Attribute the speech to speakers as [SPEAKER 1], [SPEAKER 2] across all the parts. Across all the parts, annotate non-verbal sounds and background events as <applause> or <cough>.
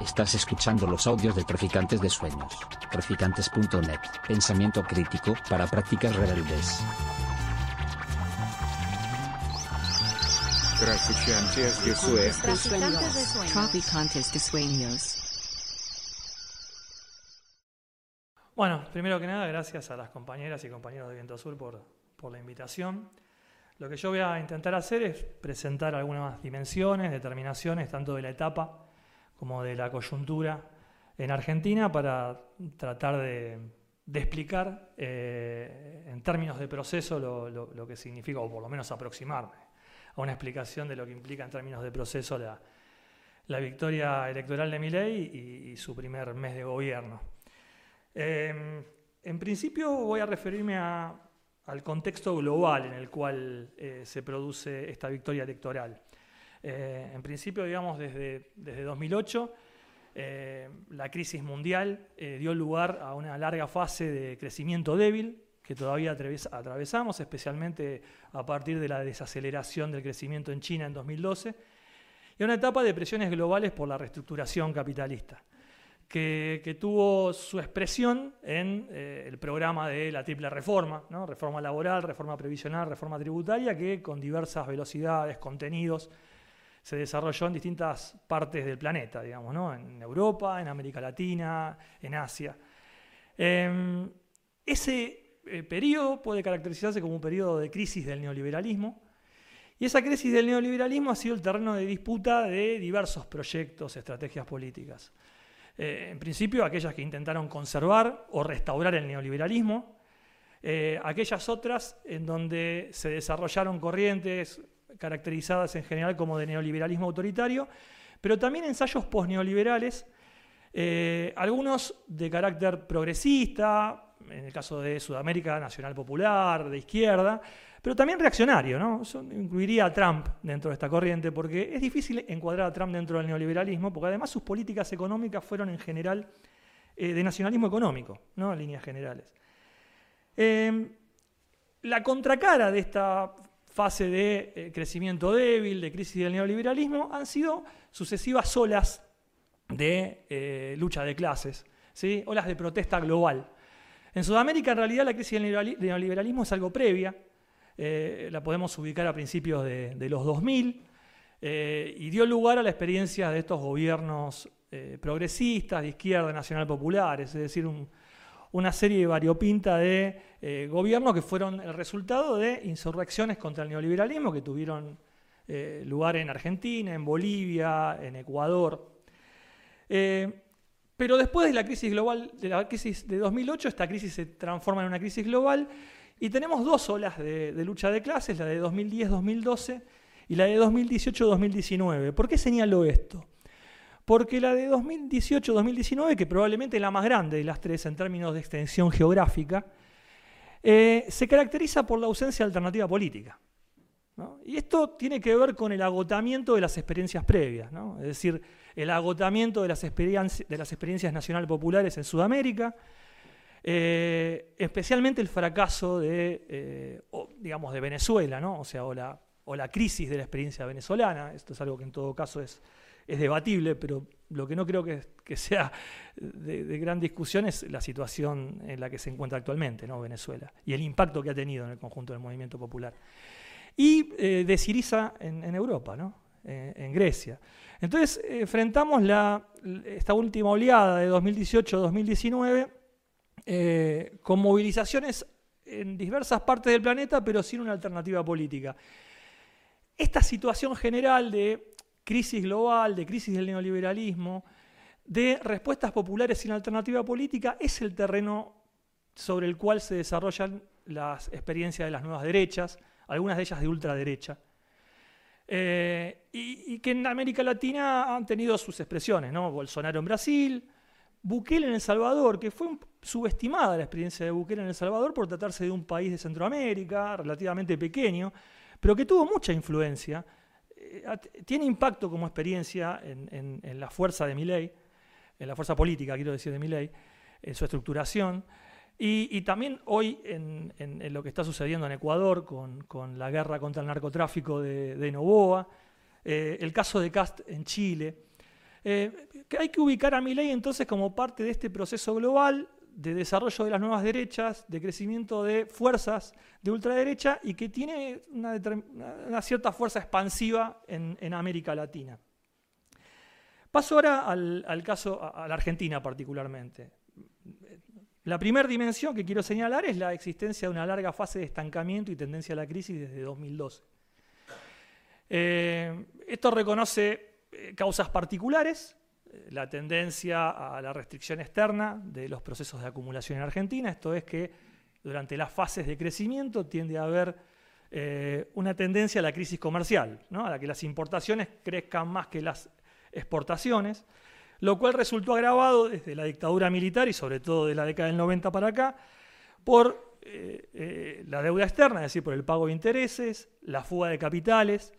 [SPEAKER 1] Estás escuchando los audios de Traficantes de Sueños. Traficantes.net. Pensamiento crítico para prácticas rebeldes.
[SPEAKER 2] Traficantes de Sueños.
[SPEAKER 3] Traficantes de sueños.
[SPEAKER 4] Traficantes de sueños.
[SPEAKER 5] Bueno, primero que nada, gracias a las compañeras y compañeros de Viento Azul por, por la invitación. Lo que yo voy a intentar hacer es presentar algunas dimensiones, determinaciones, tanto de la etapa como de la coyuntura en Argentina, para tratar de, explicar eh, en términos de proceso lo, que significa, o por lo menos aproximarme a una explicación de lo que implica en términos de proceso la, victoria electoral de Milei y, y su primer mes de gobierno. Eh, en principio voy a referirme al contexto global en el cual eh, se produce esta victoria electoral. Eh, en principio, digamos, desde, desde 2008, eh, la crisis mundial eh, dio lugar a una larga fase de crecimiento débil que todavía atraves- atravesamos, especialmente a partir de la desaceleración del crecimiento en China en 2012, y a una etapa de presiones globales por la reestructuración capitalista que, que tuvo su expresión en eh, el programa de la triple reforma, ¿no? reforma laboral, reforma previsional, reforma tributaria, que con diversas velocidades, contenidos, se desarrolló en distintas partes del planeta, digamos, ¿no? en Europa, en América Latina, en Asia. Eh, ese eh, periodo puede caracterizarse como un periodo de crisis del neoliberalismo, y esa crisis del neoliberalismo ha sido el terreno de disputa de diversos proyectos, estrategias políticas. Eh, en principio, aquellas que intentaron conservar o restaurar el neoliberalismo, eh, aquellas otras en donde se desarrollaron corrientes caracterizadas en general como de neoliberalismo autoritario, pero también ensayos posneoliberales, eh, algunos de carácter progresista, en el caso de Sudamérica Nacional Popular, de izquierda, pero también reaccionario, ¿no? Eso incluiría a Trump dentro de esta corriente, porque es difícil encuadrar a Trump dentro del neoliberalismo, porque además sus políticas económicas fueron en general eh, de nacionalismo económico, ¿no? En líneas generales. Eh, la contracara de esta fase de eh, crecimiento débil, de crisis del neoliberalismo, han sido sucesivas olas de eh, lucha de clases, ¿sí? olas de protesta global. En Sudamérica, en realidad, la crisis del neoliberali- neoliberalismo es algo previa, eh, la podemos ubicar a principios de, de los 2000, eh, y dio lugar a la experiencia de estos gobiernos progresistas, de izquierda, nacional populares, es decir, un- una serie variopinta de eh, gobiernos que fueron el resultado de insurrecciones contra el neoliberalismo que tuvieron eh, lugar en Argentina, en Bolivia, en Ecuador. Eh, pero después de la crisis global, de la crisis de 2008, esta crisis se transforma en una crisis global y tenemos dos olas de, de lucha de clases, la de 2010-2012 y la de 2018-2019. ¿Por qué señalo esto? Porque la de 2018-2019, que probablemente es la más grande de las tres en términos de extensión geográfica, eh, se caracteriza por la ausencia de alternativa política. Y esto tiene que ver con el agotamiento de las experiencias previas, es decir, el agotamiento de las, experiencias, de nacional populares en Sudamérica, eh, especialmente el fracaso de, eh, digamos, de Venezuela, o sea, la, o la crisis de la experiencia venezolana. Esto es algo que en todo caso es, es debatible, pero lo que no creo que, sea de, gran discusión es la situación en la que se encuentra actualmente ¿no? Venezuela y el impacto que ha tenido en el conjunto del movimiento popular. Y eh, de Siriza en, Europa, ¿no? Eh, en Grecia. Entonces, eh, enfrentamos la, esta última oleada de 2018-2019 eh, con movilizaciones en diversas partes del planeta, pero sin una alternativa política. Esta situación general de crisis global, de crisis del neoliberalismo, de respuestas populares sin alternativa política, es el terreno sobre el cual se desarrollan las experiencias de las nuevas derechas, algunas de ellas de ultraderecha, eh, y, que en América Latina han tenido sus expresiones. Bolsonaro en Brasil, Bukele en El Salvador, que fue subestimada la experiencia de Bukele en El Salvador por tratarse de un país de Centroamérica, relativamente pequeño, pero que tuvo mucha influencia, tiene impacto como experiencia en, la fuerza de Milei, en la fuerza política, quiero decir, de Milei, en su estructuración, y, también hoy en, lo que está sucediendo en Ecuador con, con la guerra contra el narcotráfico de, de Novoa, eh, el caso de Cast en Chile, Eh, que hay que ubicar a Milei entonces como parte de este proceso global de desarrollo de las nuevas derechas, de crecimiento de fuerzas de ultraderecha y que tiene una, cierta fuerza expansiva en, América Latina. Paso ahora al, caso, a, la Argentina particularmente. La primera dimensión que quiero señalar es la existencia de una larga fase de estancamiento y tendencia a la crisis desde 2012. Eh, esto reconoce eh, causas particulares, la tendencia a la restricción externa de los procesos de acumulación en Argentina, esto es que durante las fases de crecimiento tiende a haber eh, una tendencia a la crisis comercial, ¿no? a la que las importaciones crezcan más que las exportaciones, lo cual resultó agravado desde la dictadura militar y sobre todo de la década del 90 para acá por eh, eh, la deuda externa, es decir, por el pago de intereses, la fuga de capitales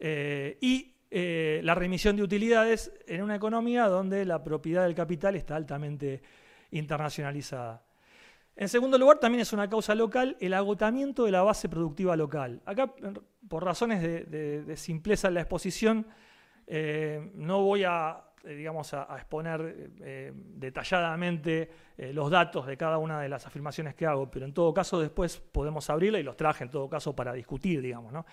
[SPEAKER 5] y eh, la remisión de utilidades en una economía donde la propiedad del capital está altamente internacionalizada. En segundo lugar, también es una causa local el agotamiento de la base productiva local. Acá, por razones de, de, de simpleza en la exposición, eh, no voy a, eh, digamos, a, exponer detalladamente los datos de cada una de las afirmaciones que hago, pero en todo caso después podemos abrirla y los traje en todo caso para discutir, digamos. ¿no?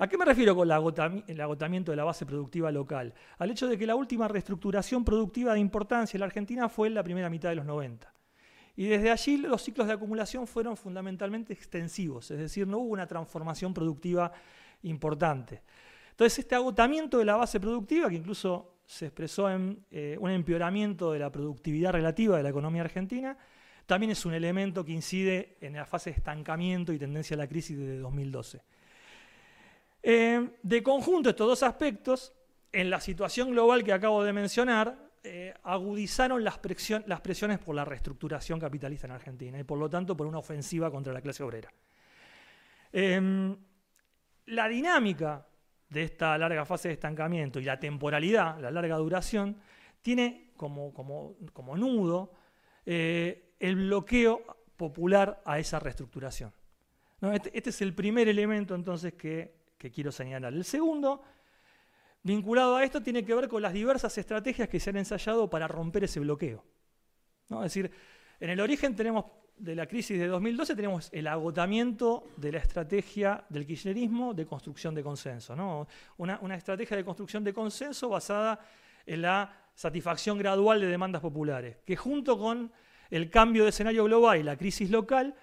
[SPEAKER 5] ¿A qué me refiero con el agotamiento de la base productiva local? Al hecho de que la última reestructuración productiva de importancia en la Argentina fue en la primera mitad de los 90. Y desde allí los ciclos de acumulación fueron fundamentalmente extensivos, es decir, no hubo una transformación productiva importante. Entonces, este agotamiento de la base productiva, que incluso se expresó en eh, un empeoramiento de la productividad relativa de la economía argentina, también es un elemento que incide en la fase de estancamiento y tendencia a la crisis desde 2012. Eh, de conjunto, estos dos aspectos, en la situación global que acabo de mencionar, eh, agudizaron las, presion las, presiones por la reestructuración capitalista en Argentina y por lo tanto por una ofensiva contra la clase obrera. Eh, la dinámica de esta larga fase de estancamiento y la temporalidad, la larga duración, tiene como, nudo eh, el bloqueo popular a esa reestructuración. Este, este, es el primer elemento entonces que, que quiero señalar. El segundo vinculado a esto tiene que ver con las diversas estrategias que se han ensayado para romper ese bloqueo. ¿no? Es decir, en el origen tenemos de la crisis de 2012 tenemos el agotamiento de la estrategia del kirchnerismo de construcción de consenso. ¿no? Una, una, estrategia de construcción de consenso basada en la satisfacción gradual de demandas populares, que junto con el cambio de escenario global y la crisis local,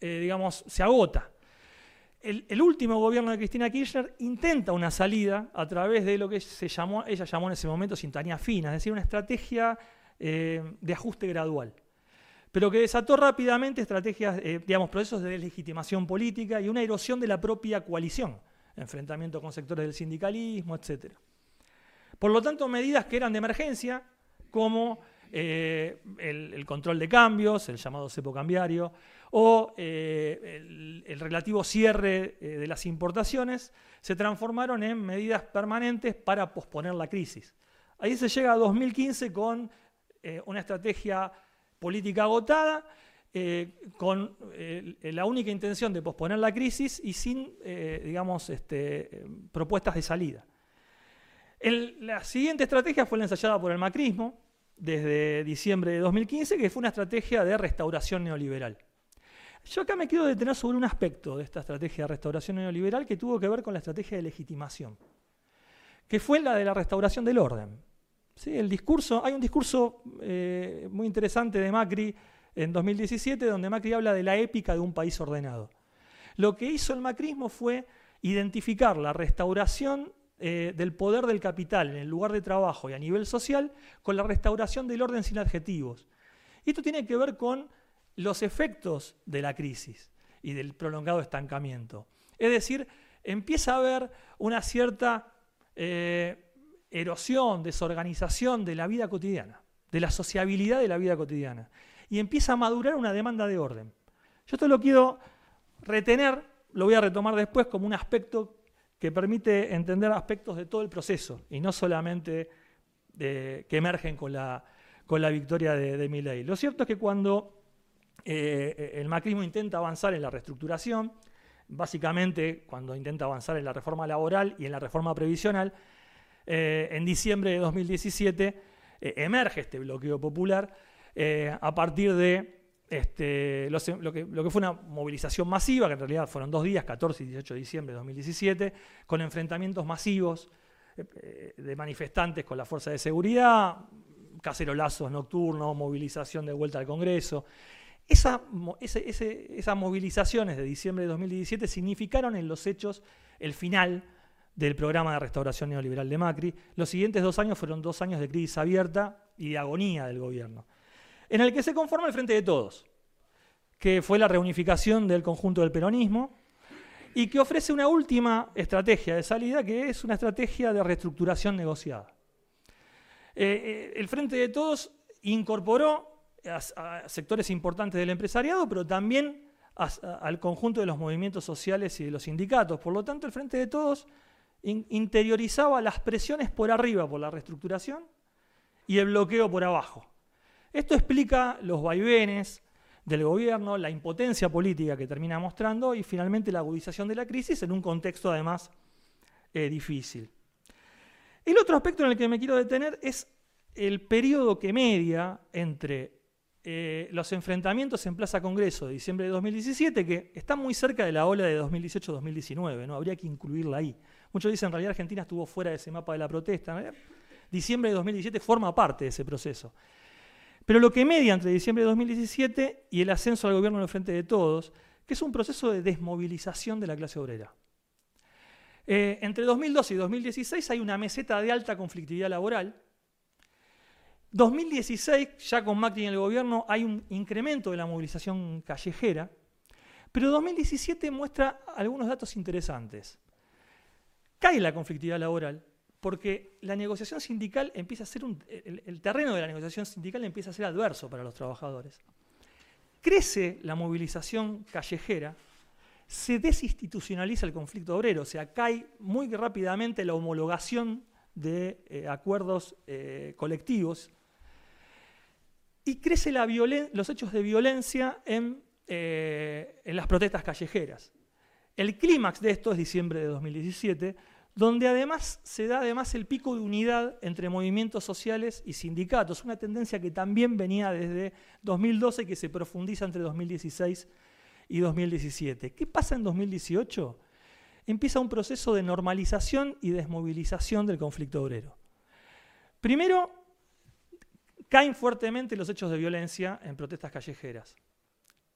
[SPEAKER 5] eh, digamos, se agota. El, último gobierno de Cristina Kirchner intenta una salida a través de lo que se llamó, ella llamó en ese momento sintonía fina, es decir, una estrategia eh, de ajuste gradual, pero que desató rápidamente estrategias, eh, digamos, procesos de deslegitimación política y una erosión de la propia coalición, enfrentamiento con sectores del sindicalismo, etc. Por lo tanto, medidas que eran de emergencia, como eh, el, el, control de cambios, el llamado cepo cambiario, o eh, el, el, relativo cierre eh, de las importaciones, se transformaron en medidas permanentes para posponer la crisis. Ahí se llega a 2015 con eh, una estrategia política agotada, con la única intención de posponer la crisis y sin, digamos, este, propuestas de salida. La siguiente estrategia fue la ensayada por el macrismo, desde diciembre de 2015, que fue una estrategia de restauración neoliberal. Yo acá me quiero detener sobre un aspecto de esta estrategia de restauración neoliberal que tuvo que ver con la estrategia de legitimación, que fue la de la restauración del orden. ¿Sí? El discurso, hay un discurso eh, muy interesante de Macri en 2017 donde Macri habla de la épica de un país ordenado. Lo que hizo el macrismo fue identificar la restauración eh, del poder del capital en el lugar de trabajo y a nivel social con la restauración del orden sin adjetivos. Esto tiene que ver con los efectos de la crisis y del prolongado estancamiento. Es decir, empieza a haber una cierta eh, erosión, desorganización de la vida cotidiana, de la sociabilidad de la vida cotidiana. Y empieza a madurar una demanda de orden. Yo esto lo quiero retener, lo voy a retomar después como un aspecto que permite entender aspectos de todo el proceso y no solamente que emergen con la, con la victoria de, de Milley. Lo cierto es que cuando eh, el macrismo intenta avanzar en la reestructuración, básicamente cuando intenta avanzar en la reforma laboral y en la reforma previsional, eh, en diciembre de 2017 eh, emerge este bloqueo popular a partir de este, lo, que, lo, que, fue una movilización masiva, que en realidad fueron dos días, 14 y 18 de diciembre de 2017, con enfrentamientos masivos de manifestantes con la fuerza de seguridad, cacerolazos nocturnos, movilización de vuelta al Congreso. Esa, esas movilizaciones de diciembre de 2017 significaron en los hechos el final del programa de restauración neoliberal de Macri. Los siguientes dos años fueron dos años de crisis abierta y de agonía del gobierno, en el que se conforma el Frente de Todos, que fue la reunificación del conjunto del peronismo y que ofrece una última estrategia de salida, que es una estrategia de reestructuración negociada. Eh, eh, el Frente de Todos incorporó a, sectores importantes del empresariado, pero también al conjunto de los movimientos sociales y de los sindicatos. Por lo tanto, el Frente de Todos interiorizaba las presiones por arriba por la reestructuración y el bloqueo por abajo. Esto explica los vaivenes del gobierno, la impotencia política que termina mostrando y finalmente la agudización de la crisis en un contexto además eh, difícil. El otro aspecto en el que me quiero detener es el periodo que media entre eh, los enfrentamientos en Plaza Congreso de diciembre de 2017, que está muy cerca de la ola de 2018-2019, ¿no? habría que incluirla ahí. Muchos dicen en realidad Argentina estuvo fuera de ese mapa de la protesta. Diciembre de 2017 forma parte de ese proceso. Pero lo que media entre diciembre de 2017 y el ascenso al gobierno del Frente de Todos, que es un proceso de desmovilización de la clase obrera. Eh, entre 2012 y 2016 hay una meseta de alta conflictividad laboral, 2016, ya con Macri en el gobierno, hay un incremento de la movilización callejera, pero 2017 muestra algunos datos interesantes. Cae la conflictividad laboral porque la negociación sindical empieza a ser un, el, terreno de la negociación sindical empieza a ser adverso para los trabajadores. Crece la movilización callejera, se desinstitucionaliza el conflicto obrero, o sea, cae muy rápidamente la homologación de eh, acuerdos eh, colectivos y crece los hechos de violencia eh, en, las protestas callejeras. El clímax de esto es diciembre de 2017, donde además se da además el pico de unidad entre movimientos sociales y sindicatos, una tendencia que también venía desde 2012 y que se profundiza entre 2016 y 2017. ¿Qué pasa en 2018? Empieza un proceso de normalización y desmovilización del conflicto obrero. Primero, Caen fuertemente los hechos de violencia en protestas callejeras.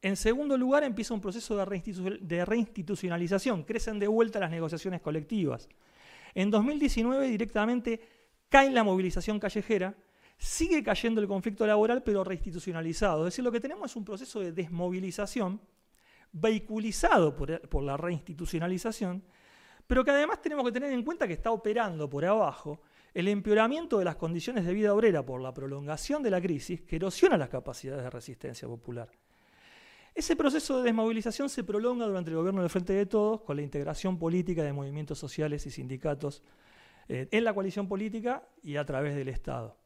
[SPEAKER 5] En segundo lugar, empieza un proceso de, reinstitucionalización, crecen de vuelta las negociaciones colectivas. En 2019 directamente cae la movilización callejera, sigue cayendo el conflicto laboral, pero reinstitucionalizado. Es decir, lo que tenemos es un proceso de desmovilización vehiculizado por la reinstitucionalización, pero que además tenemos que tener en cuenta que está operando por abajo el empeoramiento de las condiciones de vida obrera por la prolongación de la crisis que erosiona las capacidades de resistencia popular. Ese proceso de desmovilización se prolonga durante el gobierno del Frente de Todos con la integración política de movimientos sociales y sindicatos eh, en la coalición política y a través del Estado.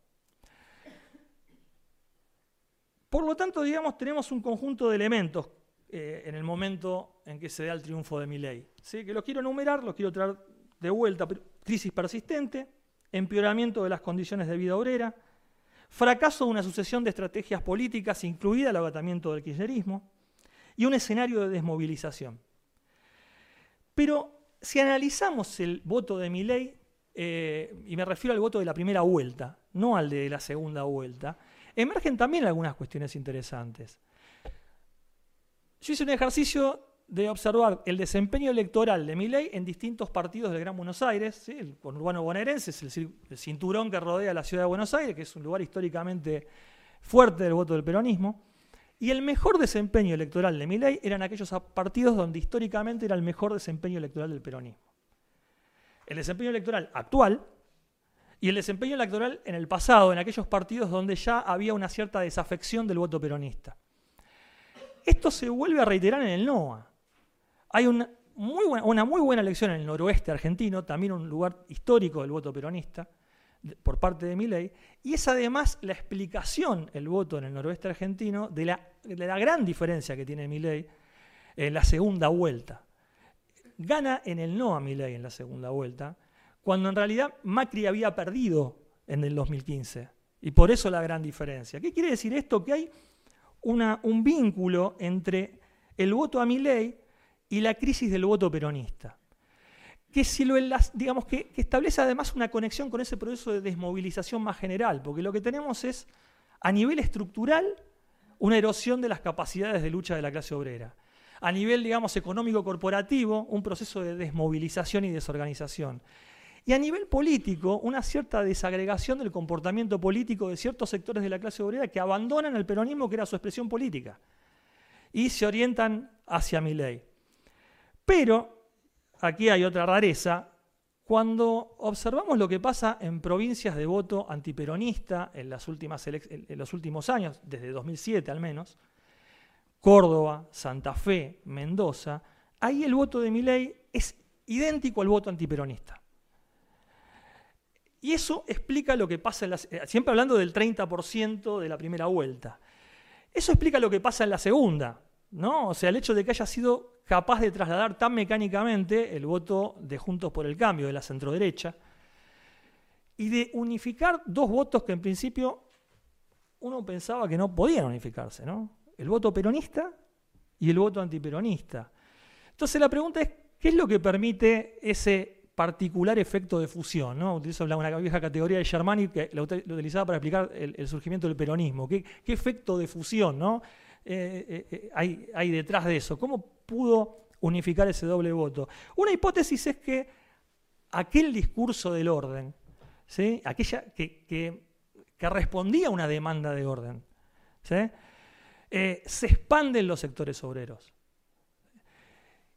[SPEAKER 5] Por lo tanto, digamos, tenemos un conjunto de elementos eh, en el momento en que se da el triunfo de mi ley. ¿sí? Que los quiero enumerar, los quiero traer de vuelta. Crisis persistente, empeoramiento de las condiciones de vida obrera, fracaso de una sucesión de estrategias políticas, incluida el agotamiento del kirchnerismo, y un escenario de desmovilización. Pero si analizamos el voto de Milei, eh, y me refiero al voto de la primera vuelta, no al de la segunda vuelta, emergen también algunas cuestiones interesantes. Yo hice un ejercicio de observar el desempeño electoral de Milei en distintos partidos del Gran Buenos Aires, el conurbano bonaerense es el, cinturón que rodea la ciudad de Buenos Aires, que es un lugar históricamente fuerte del voto del peronismo, y el mejor desempeño electoral de Milei eran aquellos partidos donde históricamente era el mejor desempeño electoral del peronismo. El desempeño electoral actual y el desempeño electoral en el pasado, en aquellos partidos donde ya había una cierta desafección del voto peronista. Esto se vuelve a reiterar en el NOA. Hay una muy, buena, elección en el noroeste argentino, también un lugar histórico del voto peronista por parte de Milei, y es además la explicación, el voto en el noroeste argentino, de la, gran diferencia que tiene Milei en la segunda vuelta. Gana en el no a Milei en la segunda vuelta, cuando en realidad Macri había perdido en el 2015. Y por eso la gran diferencia. ¿Qué quiere decir esto? Que hay una, un vínculo entre el voto a Milei y la crisis del voto peronista. Que, si lo digamos, que, que establece además una conexión con ese proceso de desmovilización más general, porque lo que tenemos es, a nivel estructural, una erosión de las capacidades de lucha de la clase obrera. A nivel, digamos, económico corporativo, un proceso de desmovilización y desorganización. Y a nivel político, una cierta desagregación del comportamiento político de ciertos sectores de la clase obrera que abandonan el peronismo, que era su expresión política, y se orientan hacia mi ley. Pero, aquí hay otra rareza, cuando observamos lo que pasa en provincias de voto antiperonista en, los últimos años, desde 2007 al menos, Córdoba, Santa Fe, Mendoza, ahí el voto de mi ley es idéntico al voto antiperonista. Y eso explica lo que pasa, en la, eh, siempre hablando del 30% de la primera vuelta. Eso explica lo que pasa en la segunda, ¿no? O sea, el hecho de que haya sido capaz de trasladar tan mecánicamente el voto de Juntos por el Cambio, de la centroderecha, y de unificar dos votos que en principio uno pensaba que no podían unificarse, ¿no? El voto peronista y el voto antiperonista. Entonces la pregunta es, ¿qué es lo que permite ese particular efecto de fusión. ¿no? Utilizo una vieja categoría de Germani que lo, utilizaba para explicar el, surgimiento del peronismo. ¿Qué, efecto de fusión ¿no? Eh, eh, eh, hay, detrás de eso? ¿Cómo pudo unificar ese doble voto? Una hipótesis es que aquel discurso del orden, ¿sí? aquella que, que, respondía a una demanda de orden, se expande en los sectores obreros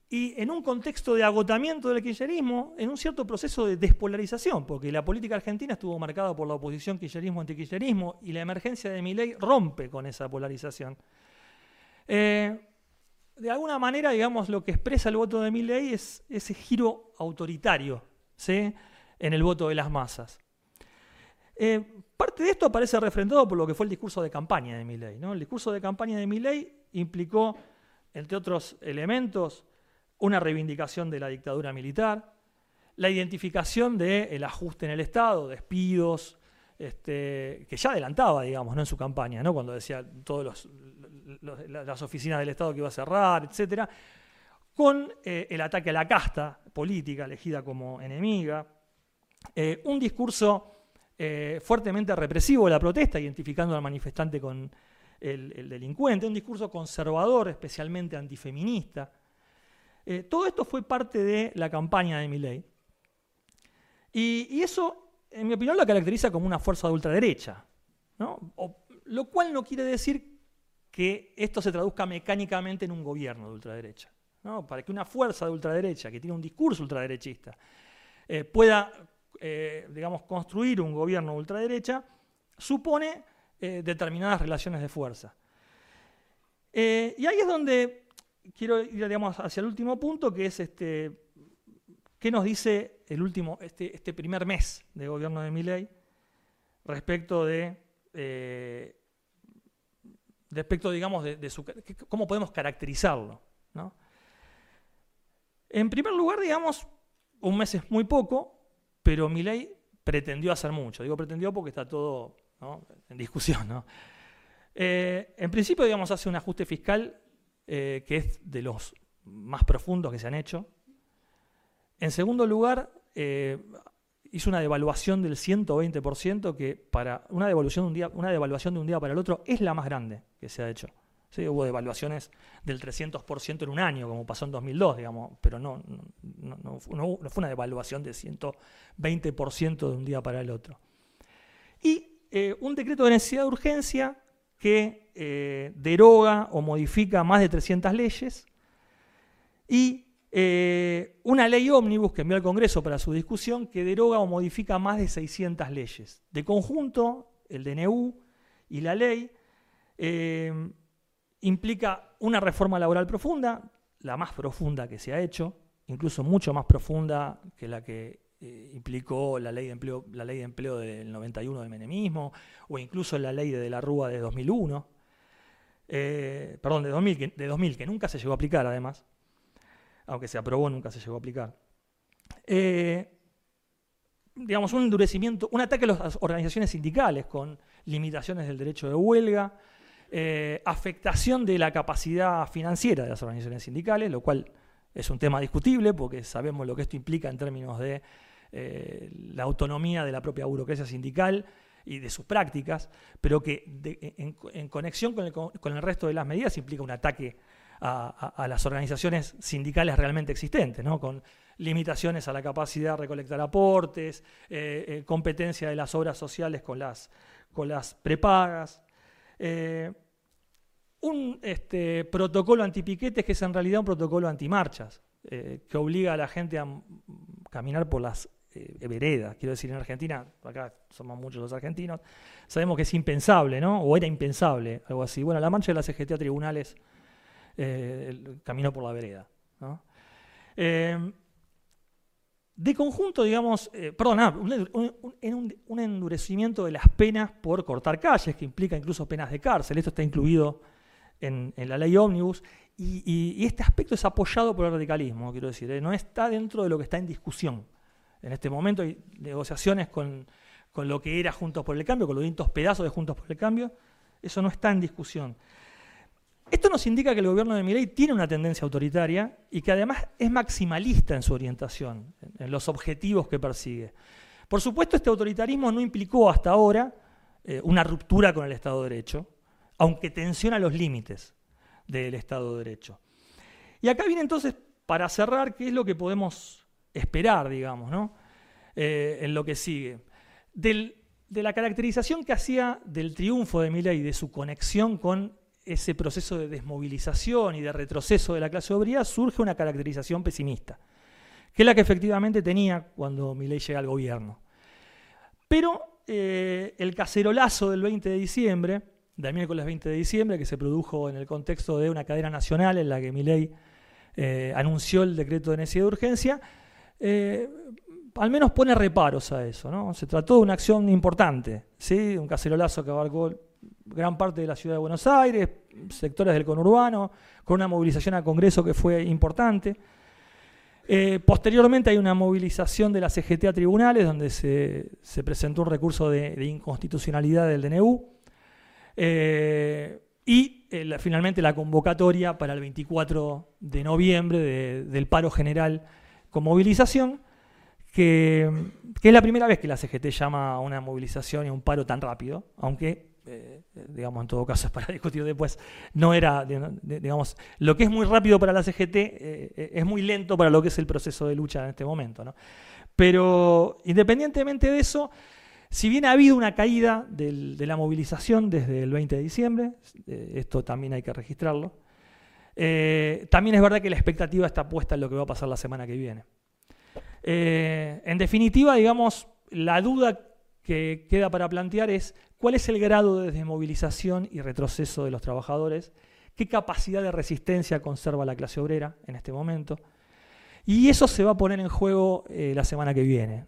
[SPEAKER 5] y en un contexto de agotamiento del kirchnerismo, en un cierto proceso de despolarización, porque la política argentina estuvo marcada por la oposición kirchnerismo-antikirchnerismo y la emergencia de Milei rompe con esa polarización. Eh, de alguna manera, digamos, lo que expresa el voto de Milei es ese giro autoritario ¿sí? en el voto de las masas. Eh, parte de esto aparece refrendado por lo que fue el discurso de campaña de Milei. ¿no? El discurso de campaña de Milei implicó, entre otros elementos, una reivindicación de la dictadura militar, la identificación del ajuste en el Estado, despidos, este, que ya adelantaba, digamos, en su campaña, ¿no? cuando decía las oficinas del Estado que iba a cerrar, etcétera, con eh, el ataque a la casta política elegida como enemiga, eh, un discurso eh, fuertemente represivo de la protesta, identificando al manifestante con el, el delincuente, un discurso conservador, especialmente antifeminista, todo esto fue parte de la campaña de Milley. Y, eso, en mi opinión, lo caracteriza como una fuerza de ultraderecha. lo cual no quiere decir que esto se traduzca mecánicamente en un gobierno de ultraderecha. Para que una fuerza de ultraderecha que tiene un discurso ultraderechista eh, pueda, eh, digamos, construir un gobierno de ultraderecha, supone determinadas relaciones de fuerza. y ahí es donde quiero ir digamos, hacia el último punto, que es este, qué nos dice el último, este, este primer mes de gobierno de Miley respecto de, eh, respecto, digamos, de, su, cómo podemos caracterizarlo. En primer lugar, digamos, un mes es muy poco, pero Miley pretendió hacer mucho. Digo pretendió porque está todo en discusión. Eh, en principio, digamos, hace un ajuste fiscal eh, que es de los más profundos que se han hecho. En segundo lugar, eh, hizo una devaluación del 120%, que para una devaluación, de un día, una devaluación de un día para el otro es la más grande que se ha hecho. Hubo devaluaciones del 300% en un año, como pasó en 2002, digamos, pero no, no, fue una devaluación del 120% de un día para el otro. Y eh, un decreto de necesidad de urgencia que eh, deroga o modifica más de 300 leyes y eh, una ley ómnibus que envió al Congreso para su discusión que deroga o modifica más de 600 leyes. De conjunto, el DNU y la ley eh, implica una reforma laboral profunda, la más profunda que se ha hecho, incluso mucho más profunda que la que eh, implicó la ley, de empleo, la ley de empleo del 91 del menemismo, o incluso la ley de, la Rúa de 2001, eh, perdón, de 2000, que, de 2000, que nunca se llegó a aplicar además, aunque se aprobó, nunca se llegó a aplicar. Eh, digamos, un endurecimiento, un ataque a las organizaciones sindicales con limitaciones del derecho de huelga, eh, afectación de la capacidad financiera de las organizaciones sindicales, lo cual es un tema discutible porque sabemos lo que esto implica en términos de eh, la autonomía de la propia burocracia sindical y de sus prácticas, pero que en, conexión con el, resto de las medidas implica un ataque a, las organizaciones sindicales realmente existentes, ¿no? con limitaciones a la capacidad de recolectar aportes, eh, eh, competencia de las obras sociales con las, con las prepagas. Eh, un este, protocolo antipiquetes que es en realidad un protocolo antimarchas, que obliga a la gente a caminar por las veredas. Quiero decir, en Argentina, acá somos muchos los argentinos, sabemos que es impensable, ¿no? O era impensable, algo así. Bueno, la marcha de la CGT a tribunales el camino por la vereda. ¿no? De conjunto, digamos, eh, perdón, ah, un, endurecimiento de las penas por cortar calles, que implica incluso penas de cárcel. Esto está incluido en, la ley ómnibus. Y, este aspecto es apoyado por el radicalismo, quiero decir, ¿eh? no está dentro de lo que está en discusión. En este momento hay negociaciones con, con lo que era Juntos por el Cambio, con los distintos pedazos de Juntos por el Cambio. Eso no está en discusión. Esto nos indica que el gobierno de Milei tiene una tendencia autoritaria y que además es maximalista en su orientación, en los objetivos que persigue. Por supuesto, este autoritarismo no implicó hasta ahora eh, una ruptura con el Estado de Derecho, aunque tensiona los límites del Estado de Derecho. Y acá viene entonces, para cerrar, qué es lo que podemos esperar, digamos, ¿no? Eh, en lo que sigue. de la caracterización que hacía del triunfo de Milei, de su conexión con ese proceso de desmovilización y de retroceso de la clase obrera, surge una caracterización pesimista, que es la que efectivamente tenía cuando Milei llega al gobierno. Pero eh, el cacerolazo del 20 de diciembre, del miércoles 20 de diciembre, que se produjo en el contexto de una cadena nacional en la que Milei eh, anunció el decreto de necesidad de urgencia, eh, al menos pone reparos a eso. ¿no? Se trató de una acción importante, ¿sí? un cacerolazo que abarcó gran parte de la ciudad de Buenos Aires, sectores del conurbano, con una movilización al Congreso que fue importante. Eh, posteriormente hay una movilización de la CGT a tribunales donde se, presentó un recurso de, inconstitucionalidad del DNU eh, y eh, finalmente la convocatoria para el 24 de noviembre del paro general con movilización, que, que, es la primera vez que la CGT llama a una movilización y a un paro tan rápido, aunque eh, digamos, en todo caso <laughs> es para discutir después, no era, digamos, lo que es muy rápido para la CGT eh, es muy lento para lo que es el proceso de lucha en este momento. ¿no? Pero independientemente de eso, si bien ha habido una caída de la movilización desde el 20 de diciembre, eh, esto también hay que registrarlo, también es verdad que la expectativa está puesta en lo que va a pasar la semana que viene. en definitiva, digamos, la duda que queda para plantear es cuál es el grado de desmovilización y retroceso de los trabajadores, qué capacidad de resistencia conserva la clase obrera en este momento. Y eso se va a poner en juego eh, la semana que viene.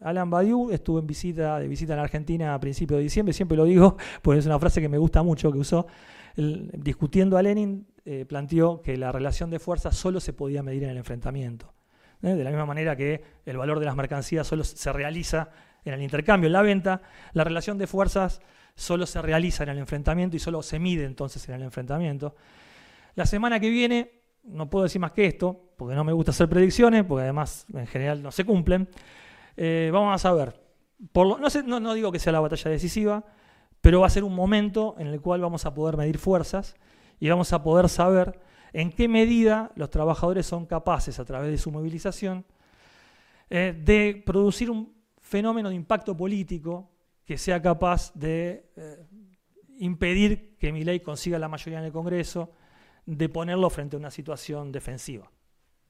[SPEAKER 5] Alan Badiou estuvo en visita, de visita en Argentina a principios de diciembre, siempre lo digo, <laughs> porque es una frase que me gusta mucho que usó. discutiendo a Lenin, eh, planteó que la relación de fuerza solo se podía medir en el enfrentamiento. ¿eh? De la misma manera que el valor de las mercancías solo se realiza en el intercambio, en la venta, la relación de fuerzas solo se realiza en el enfrentamiento y solo se mide entonces en el enfrentamiento. La semana que viene, no puedo decir más que esto, porque no me gusta hacer predicciones, porque además en general no se cumplen, eh, vamos a saber. Por no, no digo que sea la batalla decisiva, pero va a ser un momento en el cual vamos a poder medir fuerzas y vamos a poder saber en qué medida los trabajadores son capaces, a través de su movilización, eh, de producir un fenómeno de impacto político que sea capaz de eh, impedir que mi ley consiga la mayoría en el Congreso, de ponerlo frente a una situación defensiva.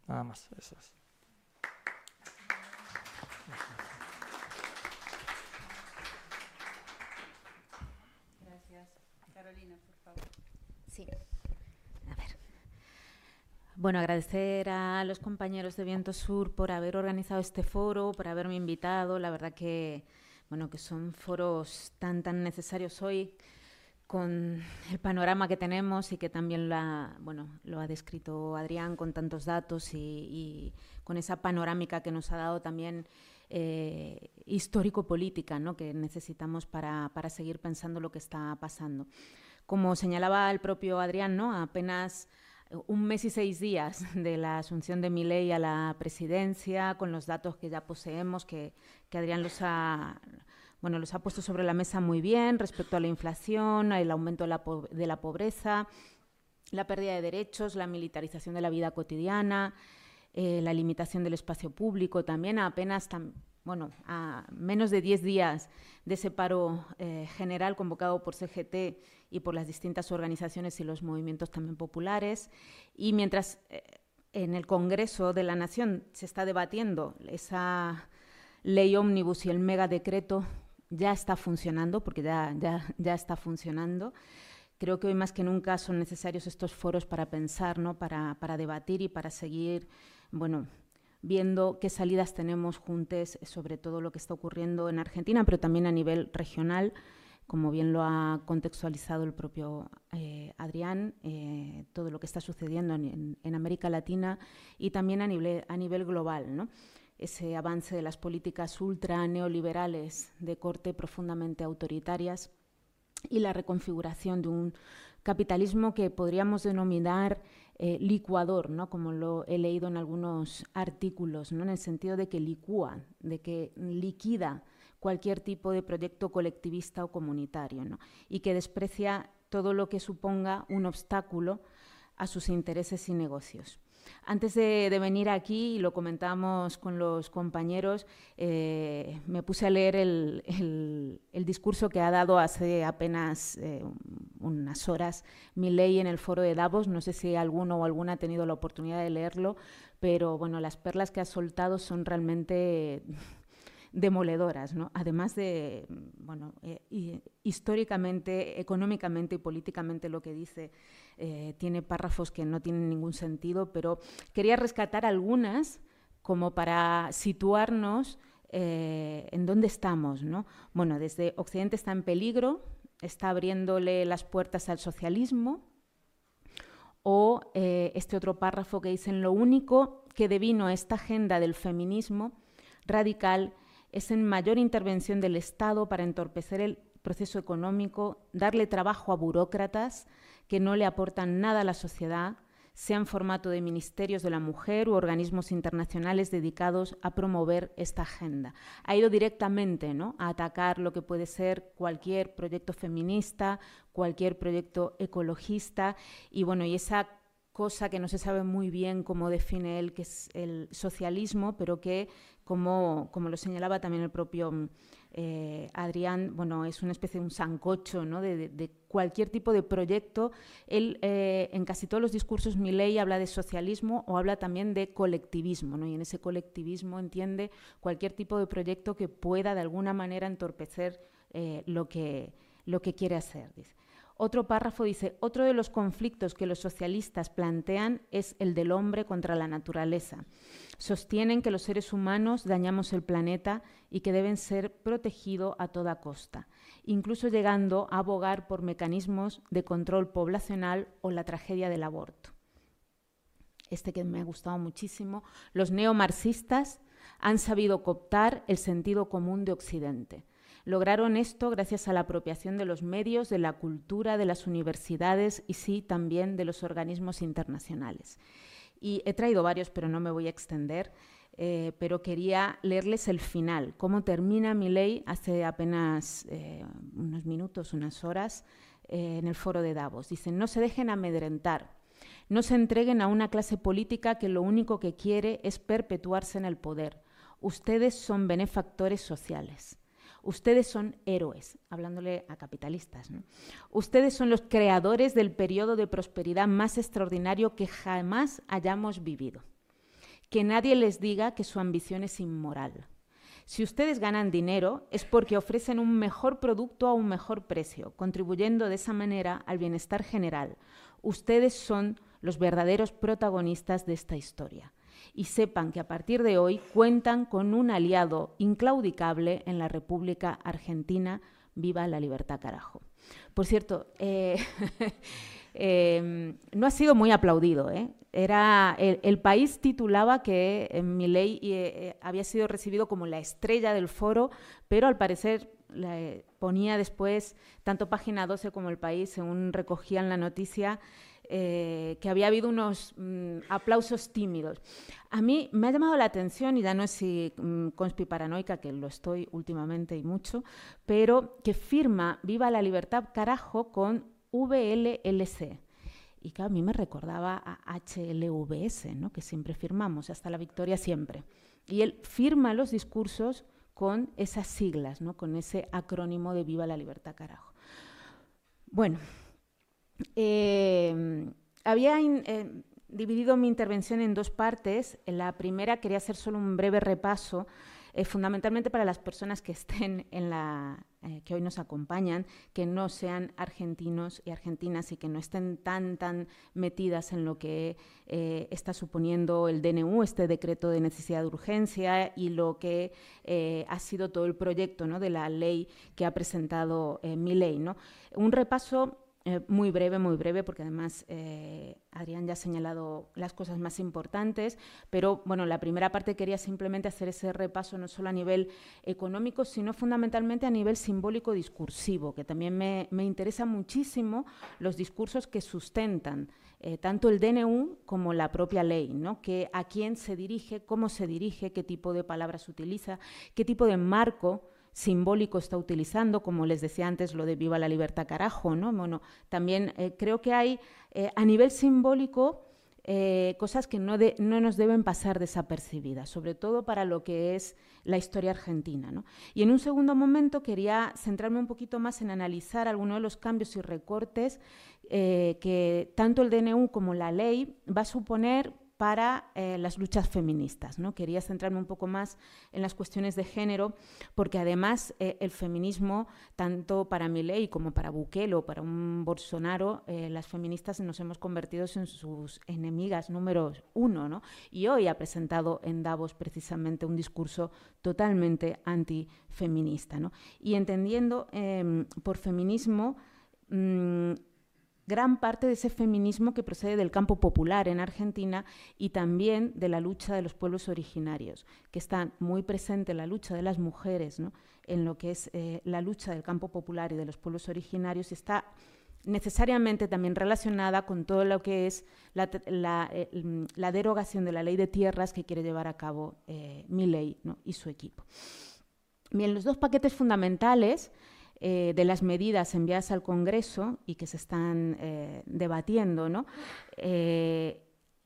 [SPEAKER 5] Nada más, eso es.
[SPEAKER 3] Gracias. Carolina, por favor. Sí. A ver. Bueno, agradecer a los compañeros de Viento Sur por haber organizado este foro, por haberme invitado. La verdad que, bueno, que son foros tan, tan necesarios hoy con el panorama que tenemos y que también la, bueno, lo ha descrito Adrián con tantos datos y, con esa panorámica que nos ha dado también eh, histórico-política ¿no? que necesitamos para, para, seguir pensando lo que está pasando. Como señalaba el propio Adrián, ¿no? apenas un mes y seis días de la asunción de Milei a la presidencia, con los datos que ya poseemos, que, que Adrián los ha, bueno, los ha puesto sobre la mesa muy bien respecto a la inflación, el aumento de la, de la pobreza, la pérdida de derechos, la militarización de la vida cotidiana, eh, la limitación del espacio público, también. A apenas, bueno, a menos de 10 días de ese paro eh, general convocado por CGT y por las distintas organizaciones y los movimientos también populares. Y mientras eh, en el Congreso de la Nación se está debatiendo esa ley ómnibus y el megadecreto, ya está funcionando, porque ya, ya, ya está funcionando. Creo que hoy más que nunca son necesarios estos foros para pensar, ¿no? para, para debatir y para seguir bueno, viendo qué salidas tenemos juntos sobre todo lo que está ocurriendo en Argentina, pero también a nivel regional, como bien lo ha contextualizado el propio eh, Adrián, eh, todo lo que está sucediendo en, América Latina y también a nivel, a nivel global. ¿no? Ese avance de las políticas ultra neoliberales de corte profundamente autoritarias y la reconfiguración de un capitalismo que podríamos denominar eh, licuador, ¿no? como lo he leído en algunos artículos, ¿no? en el sentido de que licúa, de que liquida cualquier tipo de proyecto colectivista o comunitario ¿no? y que desprecia todo lo que suponga un obstáculo a sus intereses y negocios. Antes de, venir aquí, y lo comentábamos con los compañeros, eh, me puse a leer el, discurso que ha dado hace apenas eh, unas horas ley en el foro de Davos. No sé si alguno o alguna ha tenido la oportunidad de leerlo, pero bueno, las perlas que ha soltado son realmente demoledoras, ¿no? además de, bueno, eh, históricamente, económicamente y políticamente lo que dice eh, tiene párrafos que no tienen ningún sentido, pero quería rescatar algunas como para situarnos eh, en dónde estamos. ¿no? Bueno, desde Occidente está en peligro, está abriéndole las puertas al socialismo, o este otro párrafo que dicen lo único que devino esta agenda del feminismo radical es en mayor intervención del Estado para entorpecer el proceso económico, darle trabajo a burócratas que no le aportan nada a la sociedad, sea en formato de ministerios de la mujer u organismos internacionales dedicados a promover esta agenda. Ha ido directamente ¿no? a atacar lo que puede ser cualquier proyecto feminista, cualquier proyecto ecologista y bueno, y esa cosa que no se sabe muy bien cómo define él, que es el socialismo, pero que como, como lo señalaba también el propio mm, eh, Adrián, bueno, es una especie de un sancocho ¿no? de, cualquier tipo de proyecto. Él, eh, en casi todos los discursos, ley habla de socialismo o habla también de colectivismo, ¿no? y en ese colectivismo entiende cualquier tipo de proyecto que pueda de alguna manera entorpecer eh, lo, que, lo que quiere hacer. Dice. Otro párrafo dice, otro de los conflictos que los socialistas plantean es el del hombre contra la naturaleza. Sostienen que los seres humanos dañamos el planeta y que deben ser protegidos a toda costa, incluso llegando a abogar por mecanismos de control poblacional o la tragedia del aborto. Este que me ha gustado muchísimo, los neomarxistas han sabido cooptar el sentido común de Occidente Lograron esto gracias a la apropiación de los medios, de la cultura, de las universidades y sí también de los organismos internacionales. Y he traído varios, pero no me voy a extender. Eh, pero quería leerles el final, cómo termina mi ley hace apenas eh, unos minutos, unas horas, eh, en el foro de Davos. Dicen, no se dejen amedrentar, no se entreguen a una clase política que lo único que quiere es perpetuarse en el poder. Ustedes son benefactores sociales. Ustedes son héroes, hablándole a capitalistas. Ustedes son los creadores del periodo de prosperidad más extraordinario que jamás hayamos vivido. Que nadie les diga que su ambición es inmoral. Si ustedes ganan dinero es porque ofrecen un mejor producto a un mejor precio, contribuyendo de esa manera al bienestar general. Ustedes son los verdaderos protagonistas de esta historia y sepan que a partir de hoy cuentan con un aliado inclaudicable en la República Argentina, Viva la libertad, carajo. Por cierto, eh, <laughs> em, no ha sido muy aplaudido. ¿eh? Era, el, país titulaba que eh, Milei eh, había sido recibido como la estrella del foro, pero al parecer ponía después, tanto Página 12 como El País, según recogían la noticia, que había habido unos mm, aplausos tímidos. A mí me ha llamado la atención, y ya no es si mm, conspi paranoica, que lo estoy últimamente y mucho, pero que firma Viva la Libertad Carajo con VLLC. Y claro, a mí me recordaba a HLVS, ¿no? que siempre firmamos, hasta la victoria siempre. Y él firma los discursos con esas siglas, ¿no? con ese acrónimo de Viva la Libertad, carajo. Bueno, eh, había eh, dividido mi intervención en dos partes. En la primera quería hacer solo un breve repaso eh, fundamentalmente para las personas que estén en la, eh, que hoy nos acompañan, que no sean argentinos y argentinas y que no estén tan, tan metidas en lo que está suponiendo el DNU, este decreto de necesidad de urgencia, y lo que ha sido todo el proyecto ¿no? de la ley que ha presentado mi ley. ¿no? Un repaso eh, muy breve, muy breve, porque además eh, Adrián ya ha señalado las cosas más importantes, pero bueno, la primera parte quería simplemente hacer ese repaso no solo a nivel económico, sino fundamentalmente a nivel simbólico discursivo, que también me, me interesa muchísimo los discursos que sustentan eh, tanto el DNU como la propia ley, ¿no? que a quién se dirige, cómo se dirige, qué tipo de palabras utiliza, qué tipo de marco simbólico está utilizando, como les decía antes, lo de viva la libertad carajo, ¿no? Bueno, también eh, creo que hay eh, a nivel simbólico eh, cosas que no, no, nos deben pasar desapercibidas, sobre todo para lo que es la historia argentina. ¿no? Y en un segundo momento quería centrarme un poquito más en analizar algunos de los cambios y recortes que tanto el DNU como la ley va a suponer para eh, las luchas feministas. ¿no? Quería centrarme un poco más en las cuestiones de género, porque además eh, el feminismo, tanto para Milei como para Bukele para un Bolsonaro, eh, las feministas nos hemos convertido en sus enemigas número uno. ¿no? Y hoy ha presentado en Davos precisamente un discurso totalmente antifeminista. ¿no? Y entendiendo em, por feminismo, mm, gran parte de ese feminismo que procede del campo popular en Argentina y también de la lucha de los pueblos originarios, que está muy presente la lucha de las mujeres en lo que es eh, la lucha del campo popular y de los pueblos originarios, está necesariamente también relacionada con todo lo que es la, eh, derogación de la ley de tierras que quiere llevar a cabo eh, y su equipo. Bien, los dos paquetes fundamentales eh, de las medidas enviadas al Congreso y que se están eh, debatiendo, ¿no? Eh,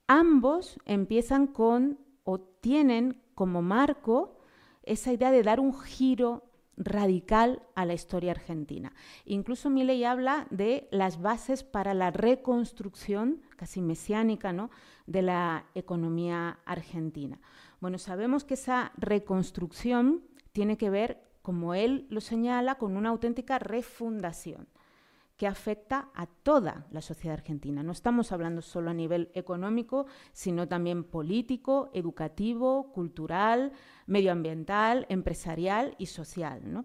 [SPEAKER 3] ambos empiezan con o tienen como marco esa idea de dar un giro radical a la historia argentina. Incluso Milley habla de las bases para la reconstrucción casi mesiánica ¿no? de la economía argentina. Bueno, sabemos que esa reconstrucción tiene que ver como él lo señala, con una auténtica refundación que afecta a toda la sociedad argentina. No estamos hablando solo a nivel económico, sino también político, educativo, cultural, medioambiental, empresarial y social.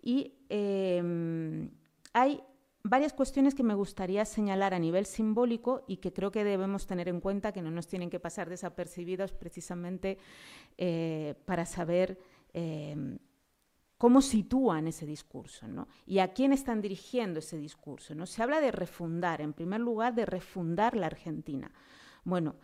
[SPEAKER 3] Y em, hay varias cuestiones que me gustaría señalar a nivel simbólico y que creo que debemos tener en cuenta, que no nos tienen que pasar desapercibidos precisamente eh, para saber em, cómo sitúan ese discurso ¿no? y a quién están dirigiendo ese discurso. ¿no? Se habla de refundar, en primer lugar, de refundar la Argentina. Bueno,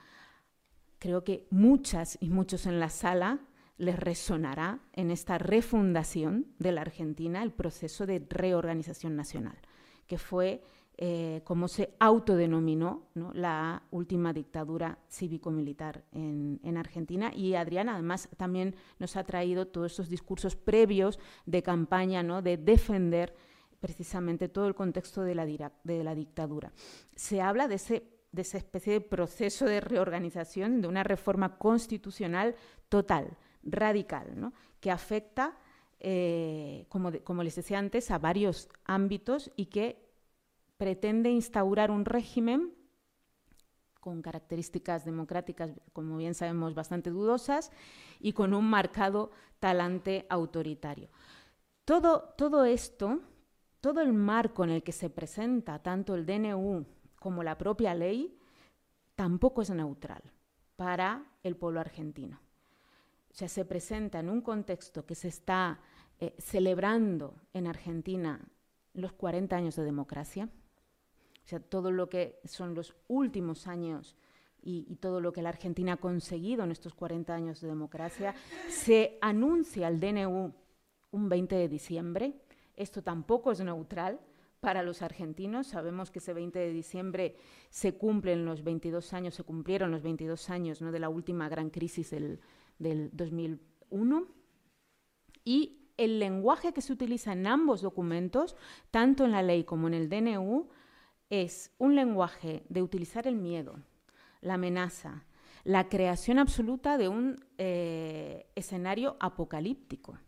[SPEAKER 3] creo que muchas y muchos en la sala les resonará en esta refundación de la Argentina el proceso de reorganización nacional, que fue eh, como se autodenominó la última dictadura cívico-militar en, Argentina. Y Adriana además también nos ha traído todos esos discursos previos de campaña, de defender precisamente todo el contexto de la, dictadura. Se habla de ese esa especie de proceso de reorganización, de una reforma constitucional total, radical, que afecta, eh, como les decía antes, a varios ámbitos y que pretende instaurar un régimen con características democráticas, como bien sabemos, bastante dudosas, y con un marcado talante autoritario. Todo, todo esto todo el marco en el que se presenta tanto el DNU como la propia ley tampoco es neutral para el pueblo argentino. O sea, se presenta en un contexto que se está eh, celebrando en Argentina los 40 años de democracia, o sea, todo lo que son los últimos años y, todo lo que la Argentina ha conseguido en estos 40 años de democracia, se anuncia el DNU un 20 de diciembre. Esto tampoco es neutral para los argentinos. Sabemos que ese 20 de diciembre se cumplen los 22 años, se cumplieron los 22 años ¿no? de la última gran crisis del, del 2001. Y el lenguaje que se utiliza en ambos documentos, tanto en la ley como en el DNU, es un lenguaje de utilizar el miedo, la amenaza, la creación absoluta de un eh, escenario apocalíptico.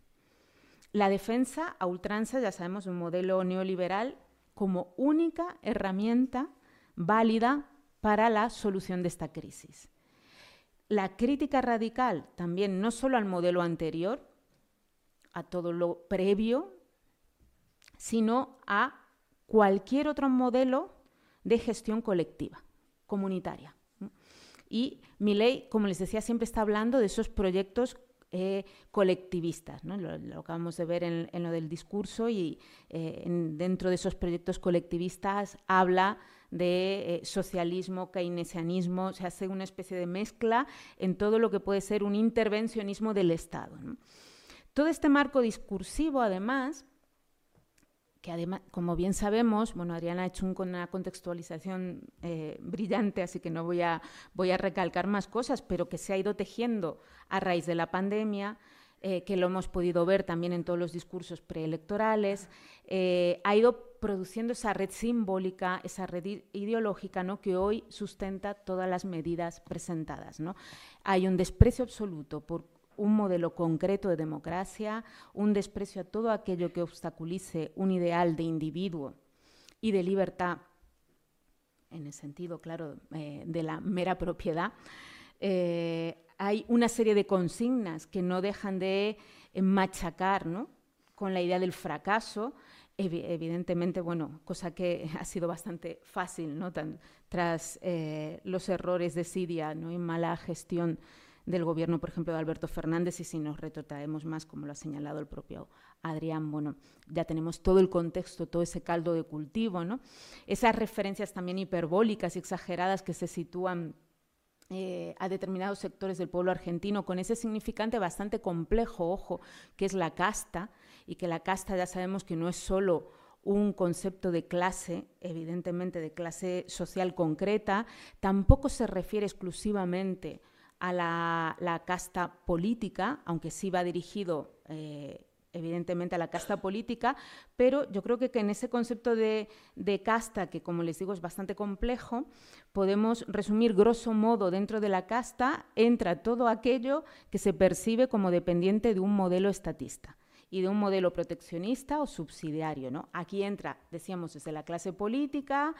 [SPEAKER 3] La defensa a ultranza, ya sabemos, de un modelo neoliberal como única herramienta válida para la solución de esta crisis. La crítica radical también no solo al modelo anterior, a todo lo previo, sino a cualquier otro modelo de gestión colectiva, comunitaria. Y mi ley, como les decía, siempre está hablando de esos proyectos eh, colectivistas. ¿no? Lo, acabamos de ver en, lo del discurso y eh, dentro de esos proyectos colectivistas habla de eh, socialismo, keynesianismo, se hace una especie de mezcla en todo lo que puede ser un intervencionismo del Estado. Todo este marco discursivo, además, que además, como bien sabemos, bueno, Adriana ha hecho una contextualización eh, brillante, así que no voy a, voy a recalcar más cosas, pero que se ha ido tejiendo a raíz de la pandemia, eh, que lo hemos podido ver también en todos los discursos preelectorales, eh, ha ido produciendo esa red simbólica, esa red ideológica ¿no? que hoy sustenta todas las medidas presentadas. ¿no? Hay un desprecio absoluto por un modelo concreto de democracia, un desprecio a todo aquello que obstaculice un ideal de individuo y de libertad, en el sentido, claro, eh, de la mera propiedad. Eh, hay una serie de consignas que no dejan de machacar con la idea del fracaso, evidentemente, bueno, cosa que <laughs> ha sido bastante fácil, ¿no? tras eh, los errores de Siria ¿no? y mala gestión del gobierno, por ejemplo, de Alberto Fernández, y si nos retrotraemos más, como lo ha señalado el propio Adrián, bueno, ya tenemos todo el contexto, todo ese caldo de cultivo, ¿no? Esas referencias también hiperbólicas y exageradas que se sitúan eh, a determinados sectores del pueblo argentino con ese significante bastante complejo, ojo, que es la casta, y que la casta ya sabemos que no es solo un concepto de clase, evidentemente de clase social concreta, tampoco se refiere exclusivamente la, casta política, aunque sí va dirigido eh, evidentemente a la casta política, pero yo creo que, en ese concepto de, de, casta, que como les digo es bastante complejo, podemos resumir grosso modo dentro de la casta entra todo aquello que se percibe como dependiente de un modelo estatista y de un modelo proteccionista o subsidiario. ¿no? Aquí entra, decíamos, desde la clase política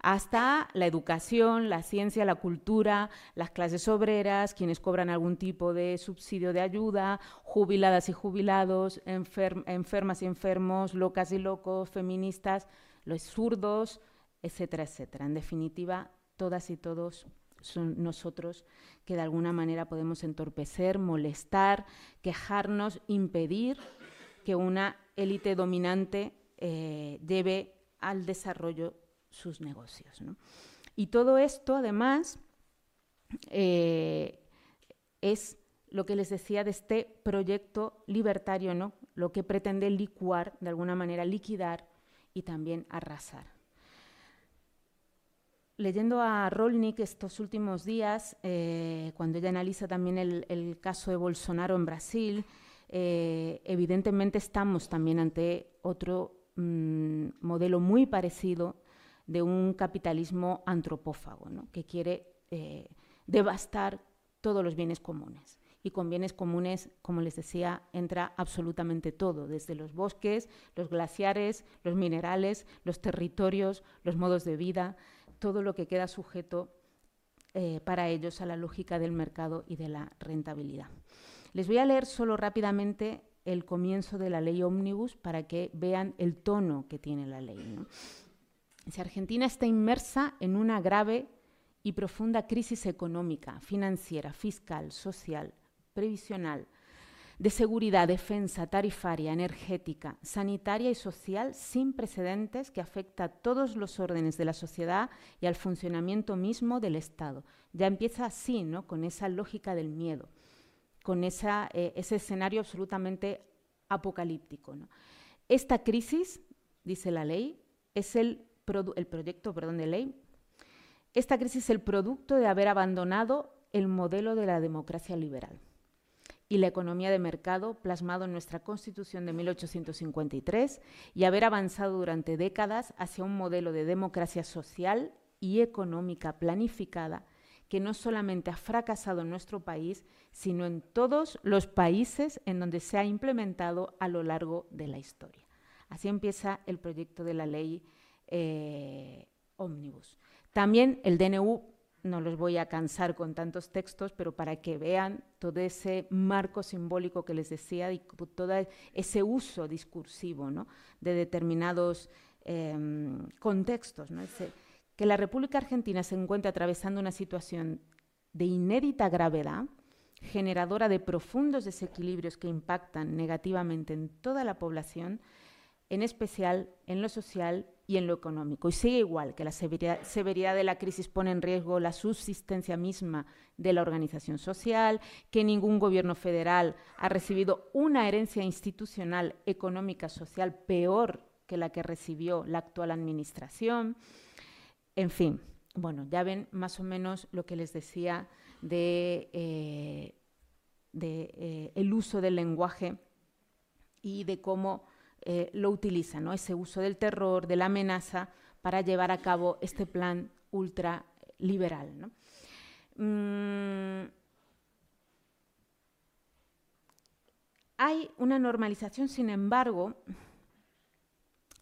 [SPEAKER 3] hasta la educación, la ciencia, la cultura, las clases obreras, quienes cobran algún tipo de subsidio de ayuda, jubiladas y jubilados, enfermas y enfermos, locas y locos, feministas, los zurdos, etcétera, etcétera. En definitiva, todas y todos son nosotros que de alguna manera podemos entorpecer, molestar, quejarnos, impedir que una élite dominante eh, lleve al desarrollo sus negocios. Y todo esto, además, eh, es lo que les decía de este proyecto libertario, ¿no? lo que pretende licuar, de alguna manera liquidar y también arrasar. Leyendo a Rolnik estos últimos días, eh, cuando ella analiza también el caso de Bolsonaro en Brasil, eh, evidentemente estamos también ante otro mm, modelo muy parecido de un capitalismo antropófago, que quiere eh, devastar todos los bienes comunes. Y con bienes comunes, como les decía, entra absolutamente todo, desde los bosques, los glaciares, los minerales, los territorios, los modos de vida, todo lo que queda sujeto eh, para ellos a la lógica del mercado y de la rentabilidad. Les voy a leer solo rápidamente el comienzo de la ley ómnibus para que vean el tono que tiene la ley. Si Argentina está inmersa en una grave y profunda crisis económica, financiera, fiscal, social, previsional, de seguridad, defensa, tarifaria, energética, sanitaria y social sin precedentes que afecta a todos los órdenes de la sociedad y al funcionamiento mismo del Estado. Ya empieza así, ¿no? con esa lógica del miedo, con eh, ese escenario absolutamente apocalíptico. Esta crisis, dice la ley, es el, el proyecto perdón, de ley, esta crisis es el producto de haber abandonado el modelo de la democracia liberal y la economía de mercado plasmado en nuestra Constitución de 1853 y haber avanzado durante décadas hacia un modelo de democracia social y económica planificada que no solamente ha fracasado en nuestro país, sino en todos los países en donde se ha implementado a lo largo de la historia. Así empieza el proyecto de la ley eh, Omnibus. También el DNU no los voy a cansar con tantos textos, pero para que vean todo ese marco simbólico que les decía todo ese uso discursivo de determinados em, contextos. Que la República Argentina se encuentra atravesando una situación de inédita gravedad, generadora de profundos desequilibrios que impactan negativamente en toda la población, en especial en lo social y en lo económico. Y sigue igual, que la severidad, de la crisis pone en riesgo la subsistencia misma de la organización social, que ningún gobierno federal ha recibido una herencia institucional, económica, social peor que la que recibió la actual administración. En fin, bueno, ya ven más o menos lo que les decía de, eh, eh, el uso del lenguaje y de cómo eh, lo utiliza, ¿no? ese uso del terror, de la amenaza, para llevar a cabo este plan ultraliberal. ¿no? Mm, hay una normalización, sin embargo,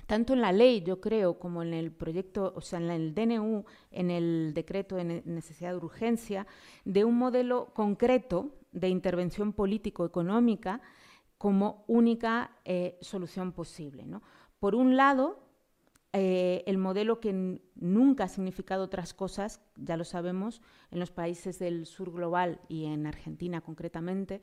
[SPEAKER 3] tanto en la ley, yo creo, como en el proyecto, o sea, en el DNU, en el decreto de necesidad de urgencia, de un modelo concreto de intervención político-económica como única eh, solución posible. Por un lado, eh, el modelo que nunca ha significado otras cosas, ya lo sabemos, en los países del sur global y en Argentina concretamente,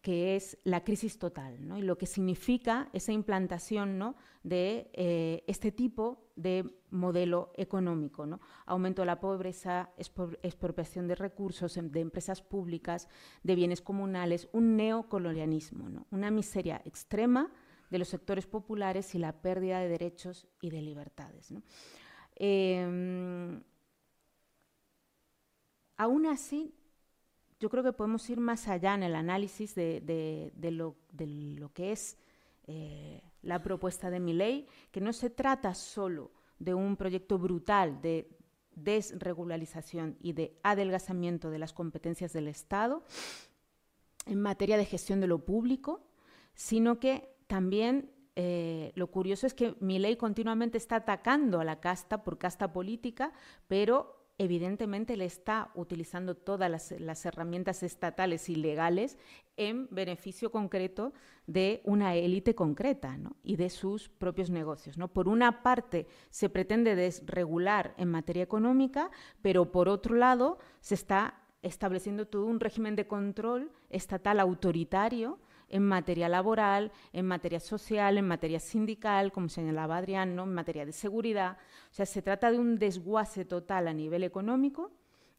[SPEAKER 3] que es la crisis total, y lo que significa esa implantación ¿no? de eh, este tipo de modelo económico, ¿no? aumento de la pobreza, expropiación de recursos em, de empresas públicas, de bienes comunales, un neocolonialismo, ¿no? una miseria extrema de los sectores populares y la pérdida de derechos y de libertades. Em, aún así, yo creo que podemos ir más allá en el análisis de, lo, que es eh, la propuesta de mi ley, que no se trata solo de un proyecto brutal de desregularización y de adelgazamiento de las competencias del Estado en materia de gestión de lo público, sino que también eh, lo curioso es que mi ley continuamente está atacando a la casta por casta política, pero evidentemente le está utilizando todas las, herramientas estatales y legales en beneficio concreto de una élite concreta y de sus propios negocios. ¿no? Por una parte, se pretende desregular en materia económica, pero por otro lado, se está estableciendo todo un régimen de control estatal autoritario en materia laboral, en materia social, en materia sindical, como señalaba Adrián, en materia de seguridad. O sea, se trata de un desguace total a nivel económico,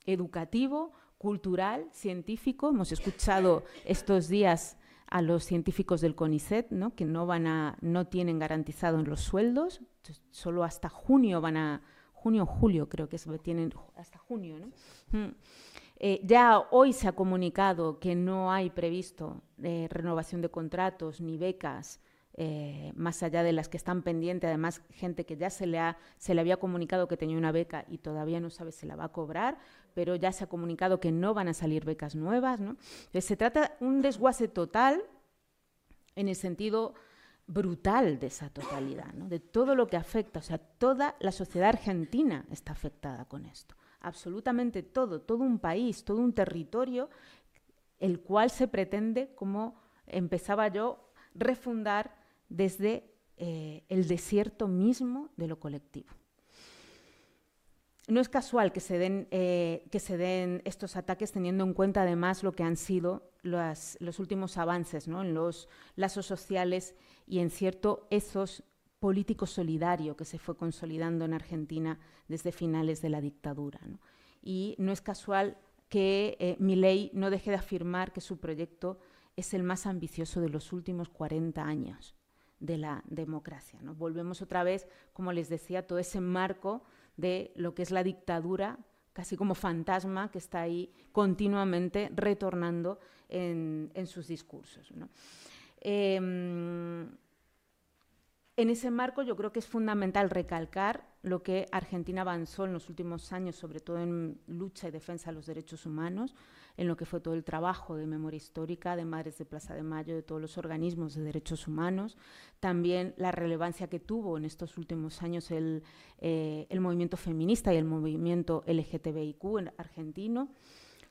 [SPEAKER 3] educativo, cultural, científico. Hemos escuchado estos días a los científicos del CONICET, ¿no? que no, van a, no tienen garantizados los sueldos, solo hasta junio van a, junio o julio creo que se tienen, hasta junio, ¿no? Mm. Eh, ya hoy se ha comunicado que no hay previsto eh, renovación de contratos ni becas eh, más allá de las que están pendientes, además gente que ya se le, ha, había comunicado que tenía una beca y todavía no sabe si la va a cobrar, pero ya se ha comunicado que no van a salir becas nuevas. se trata de un desguace total en el sentido brutal de esa totalidad, de todo lo que afecta, o sea, toda la sociedad argentina está afectada con esto absolutamente todo, todo un país, todo un territorio, el cual se pretende, como empezaba yo refundar desde eh, el desierto mismo de lo colectivo. No es casual que se, den, eh, que se den estos ataques teniendo en cuenta además lo que han sido los últimos avances en los lazos sociales y en cierto esos político solidario que se fue consolidando en Argentina desde finales de la dictadura. Y no es casual que eh, Milei no deje de afirmar que su proyecto es el más ambicioso de los últimos 40 años de la democracia. ¿no? Volvemos otra vez, como les decía, todo ese marco de lo que es la dictadura, casi como fantasma que está ahí continuamente retornando en, sus discursos. Em, en ese marco yo creo que es fundamental recalcar lo que Argentina avanzó en los últimos años, sobre todo en lucha y defensa de los derechos humanos, en lo que fue todo el trabajo de memoria histórica, de Madres de Plaza de Mayo, de todos los organismos de derechos humanos, también la relevancia que tuvo en estos últimos años el, eh, movimiento feminista y el movimiento LGTBIQ argentino.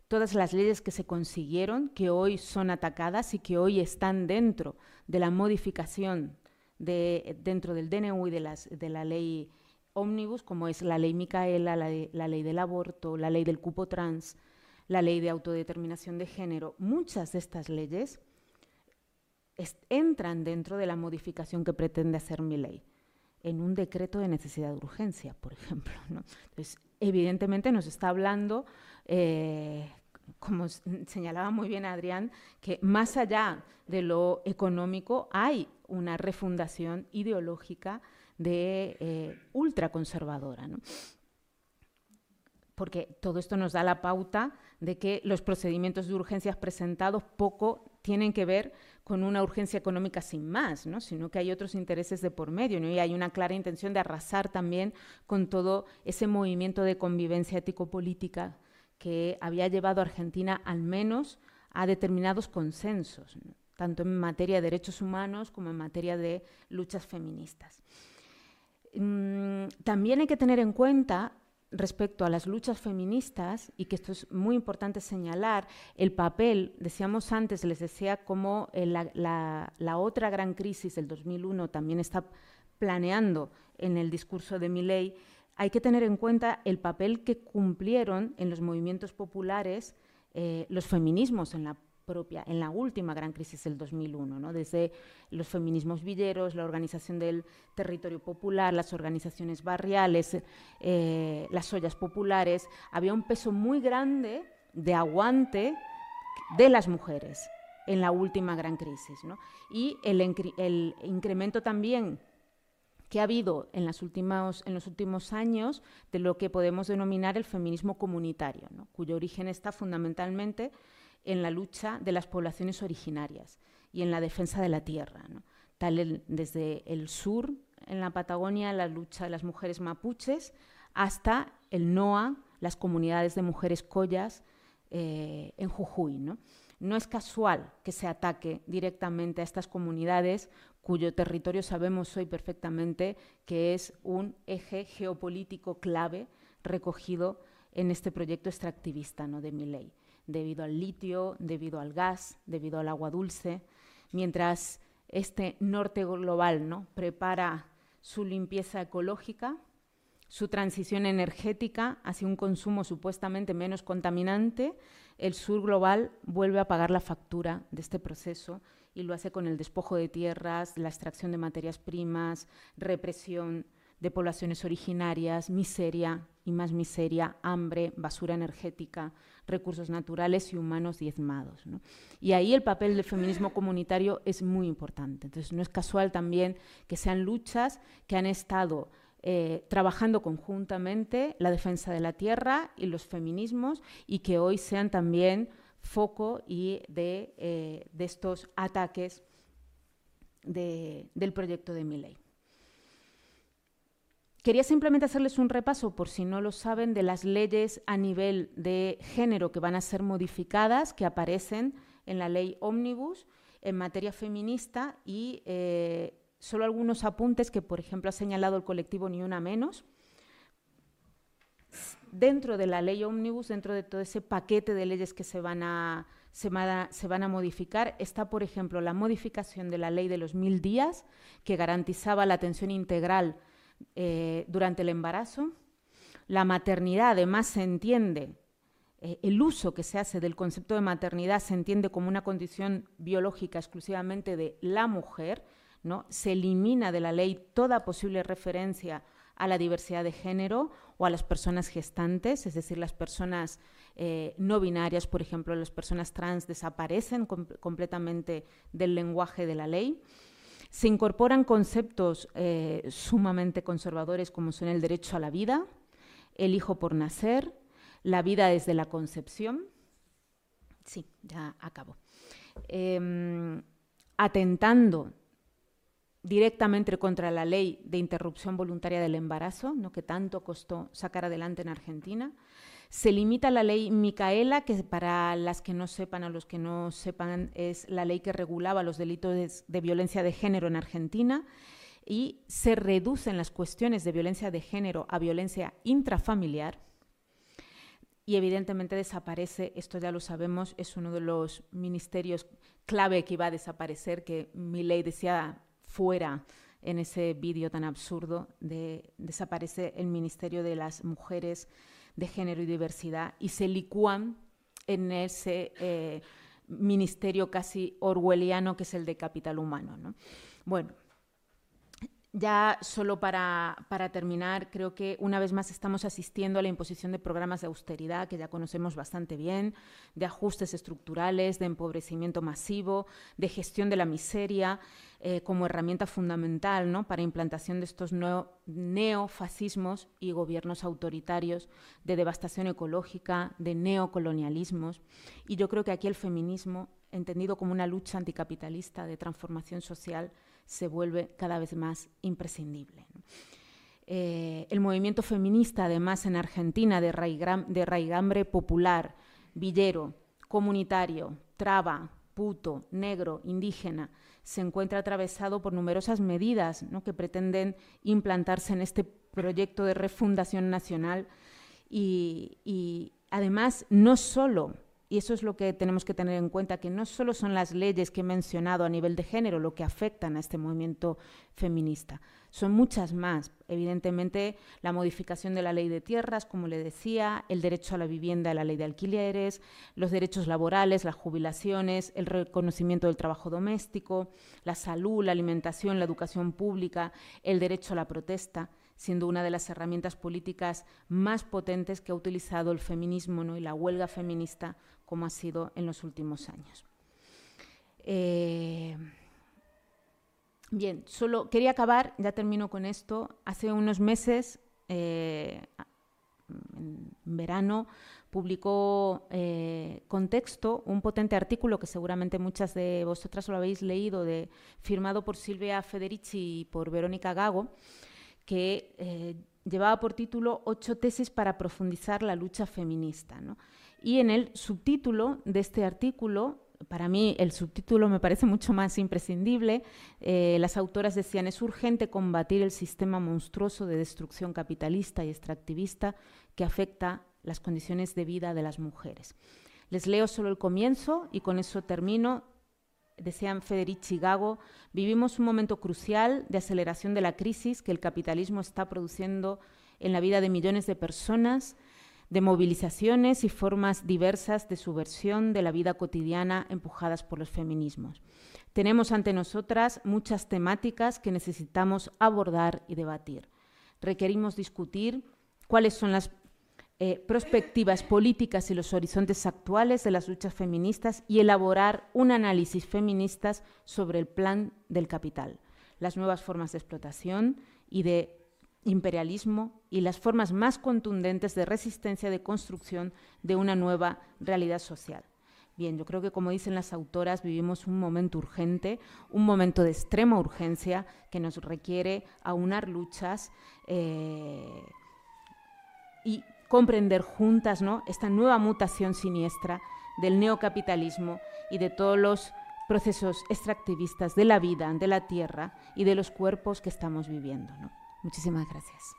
[SPEAKER 3] Todas las leyes que se consiguieron, que hoy son atacadas y que hoy están dentro de la modificación dentro del DNU y de, las, de la ley ómnibus, como es la ley Micaela, la, la ley del aborto, la ley del cupo trans, la ley de autodeterminación de género, muchas de estas leyes entran dentro de la modificación que pretende hacer mi ley en un decreto de necesidad de urgencia, por ejemplo. Entonces, evidentemente nos está hablando eh, como señalaba muy bien Adrián, que más allá de lo económico hay una refundación ideológica de eh, ultraconservadora. Porque todo esto nos da la pauta de que los procedimientos de urgencias presentados poco tienen que ver con una urgencia económica sin más, ¿no? sino que hay otros intereses de por medio y hay una clara intención de arrasar también con todo ese movimiento de convivencia ético-política que había llevado a Argentina al menos a determinados consensos, tanto en materia de derechos humanos como en materia de luchas feministas. Mm, también hay que tener en cuenta respecto a las luchas feministas, y que esto es muy importante señalar, el papel, decíamos antes, les decía cómo eh, la, otra gran crisis del 2001 también está planeando en el discurso de Milley, hay que tener en cuenta el papel que cumplieron en los movimientos populares eh, los feminismos en la propia, en la última gran crisis del 2001, ¿no? desde los feminismos villeros, la organización del territorio popular, las organizaciones barriales, eh, las ollas populares, había un peso muy grande de aguante de las mujeres en la última gran crisis. Y el, el incremento también que ha habido en, las últimas, en los últimos años de lo que podemos denominar el feminismo comunitario, cuyo origen está fundamentalmente en la lucha de las poblaciones originarias y en la defensa de la tierra. Tal desde el sur, en la Patagonia, la lucha de las mujeres mapuches, hasta el NOA, las comunidades de mujeres collas eh, en Jujuy. ¿no? es casual que se ataque directamente a estas comunidades cuyo territorio sabemos hoy perfectamente que es un eje geopolítico clave recogido en este proyecto extractivista ¿no? de ley, debido al litio, debido al gas, debido al agua dulce, mientras este norte global ¿no? prepara su limpieza ecológica, su transición energética hacia un consumo supuestamente menos contaminante, el sur global vuelve a pagar la factura de este proceso y lo hace con el despojo de tierras, la extracción de materias primas, represión de poblaciones originarias, miseria y más miseria, hambre, basura energética, recursos naturales y humanos diezmados. Y ahí el papel del feminismo comunitario es muy importante. Entonces no es casual también que sean luchas que han estado eh, trabajando conjuntamente la defensa de la tierra y los feminismos y que hoy sean también foco y de, eh, de estos ataques del proyecto de mi ley. Quería simplemente hacerles un repaso, por si no lo saben, de las leyes a nivel de género que van a ser modificadas, que aparecen en la ley Omnibus en materia feminista y eh, solo algunos apuntes que, por ejemplo, ha señalado el colectivo Ni Una Menos dentro de la ley Omnibus, dentro de todo ese paquete de leyes que se van a, se, van a modificar. Está, por ejemplo, la modificación de la ley de los mil días, que garantizaba la atención integral eh, durante el embarazo. La maternidad, además, se entiende, eh, el uso que se hace del concepto de maternidad se entiende como una condición biológica exclusivamente de la mujer, ¿no? Se elimina de la ley toda posible referencia a la diversidad de género o a las personas gestantes, es decir, las personas eh, no binarias, por ejemplo, las personas trans desaparecen completamente del lenguaje de la ley. Se incorporan conceptos eh, sumamente conservadores como son el derecho a la vida, el hijo por nacer, la vida desde la concepción. Sí, ya acabo. Em, atentando directamente contra la ley de interrupción voluntaria del embarazo, ¿no? que tanto costó sacar adelante en Argentina. Se limita la ley Micaela, que para las que no sepan o los que no sepan es la ley que regulaba los delitos de violencia de género en Argentina y se reducen las cuestiones de violencia de género a violencia intrafamiliar. Y evidentemente desaparece, esto ya lo sabemos, es uno de los ministerios clave que iba a desaparecer, que mi ley decía fuera en ese vídeo tan absurdo de desaparece el Ministerio de las Mujeres de Género y Diversidad y se licúan en ese eh, ministerio casi orwelliano que es el de capital humano. Bueno, ya solo para, terminar, creo que una vez más estamos asistiendo a la imposición de programas de austeridad que ya conocemos bastante bien, de ajustes estructurales, de empobrecimiento masivo, de gestión de la miseria eh, como herramienta fundamental ¿no? para implantación de estos neofascismos y gobiernos autoritarios, de devastación ecológica, de neocolonialismos. Y yo creo que aquí el feminismo, entendido como una lucha anticapitalista de transformación social, se vuelve cada vez más imprescindible. Eh, el movimiento feminista, además, en Argentina, de, raigambre popular, villero, comunitario, traba, puto, negro, indígena, se encuentra atravesado por numerosas medidas que pretenden implantarse en este proyecto de refundación nacional y, y además no solo y eso es lo que tenemos que tener en cuenta, que no solo son las leyes que he mencionado a nivel de género lo que afectan a este movimiento feminista, son muchas más. Evidentemente, la modificación de la ley de tierras, como le decía, el derecho a la vivienda, la ley de alquileres, los derechos laborales, las jubilaciones, el reconocimiento del trabajo doméstico, la salud, la alimentación, la educación pública, el derecho a la protesta siendo una de las herramientas políticas más potentes que ha utilizado el feminismo ¿no? y la huelga feminista como ha sido en los últimos años. Eh, bien, solo quería acabar, ya termino con esto. Hace unos meses, eh, en verano, publicó eh, Contexto un potente artículo que seguramente muchas de vosotras lo habéis leído, de, firmado por Silvia Federici y por Verónica Gago, que llevaba por título Ocho tesis para profundizar la lucha feminista. ¿no? Y en el subtítulo de este artículo, para mí el subtítulo me parece mucho más imprescindible, eh, las autoras decían, es urgente combatir el sistema monstruoso de destrucción capitalista y extractivista que afecta las condiciones de vida de las mujeres. Les leo solo el comienzo y con eso termino. Decían Federici Gago, vivimos un momento crucial de aceleración de la crisis que el capitalismo está produciendo en la vida de millones de personas de movilizaciones y formas diversas de subversión de la vida cotidiana empujadas por los feminismos. Tenemos ante nosotras muchas temáticas que necesitamos abordar y debatir. Requerimos discutir cuáles son las eh, perspectivas políticas y los horizontes actuales de las luchas feministas y elaborar un análisis feminista sobre el plan del capital, las nuevas formas de explotación y de imperialismo y las formas más contundentes de resistencia de construcción de una nueva realidad social. Bien, yo creo que como dicen las autoras, vivimos un momento urgente, un momento de extrema urgencia que nos requiere aunar luchas eh, y comprender juntas esta nueva mutación siniestra del neocapitalismo y de todos los procesos extractivistas de la vida, de la tierra y de los cuerpos que estamos viviendo. Muchísimas gracias.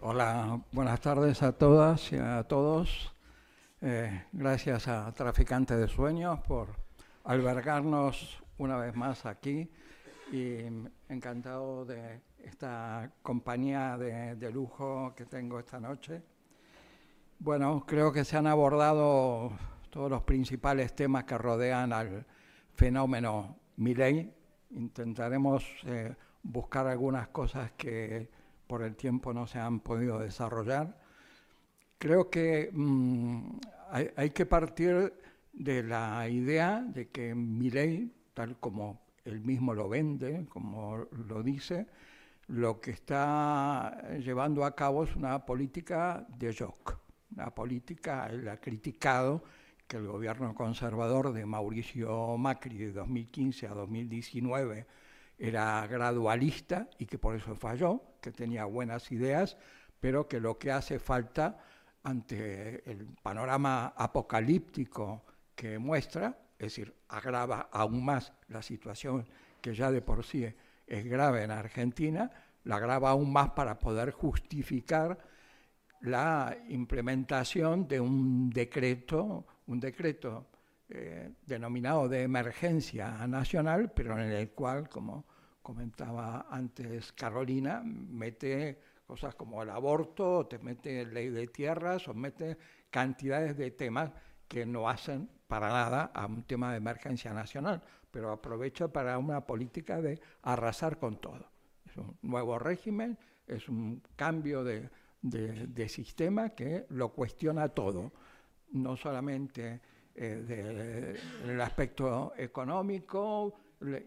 [SPEAKER 6] Hola, buenas tardes a todas y a todos. Eh, gracias a Traficantes de Sueños por albergarnos una vez más aquí y encantado de esta compañía de, lujo que tengo esta noche. Bueno, creo que se han abordado todos los principales temas que rodean al fenómeno Milley. Intentaremos eh, buscar algunas cosas que por el tiempo no se han podido desarrollar. Creo que mm, hay, que partir de la idea de que Milley, tal como él mismo lo vende, como lo dice, lo que está llevando a cabo es una política de shock la política, él ha criticado que el gobierno conservador de Mauricio Macri de 2015 a 2019 era gradualista y que por eso falló, que tenía buenas ideas, pero que lo que hace falta ante el panorama apocalíptico que muestra, es decir, agrava aún más la situación que ya de por sí es grave en Argentina, la agrava aún más para poder justificar la implementación de un decreto, un decreto eh, denominado de emergencia nacional, pero en el cual, como comentaba antes Carolina, mete cosas como el aborto, te mete ley de tierras, o mete cantidades de temas que no hacen para nada a un tema de emergencia nacional, pero aprovecha para una política de arrasar con todo. Es un nuevo régimen, es un cambio de, de, sistema que lo cuestiona todo, no solamente eh, el aspecto económico,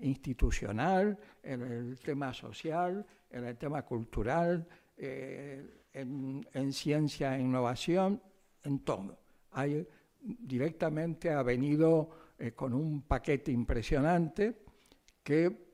[SPEAKER 6] institucional, en el tema social, en el tema cultural, eh, en, ciencia e innovación, en todo. Hay, directamente ha venido eh, con un paquete impresionante que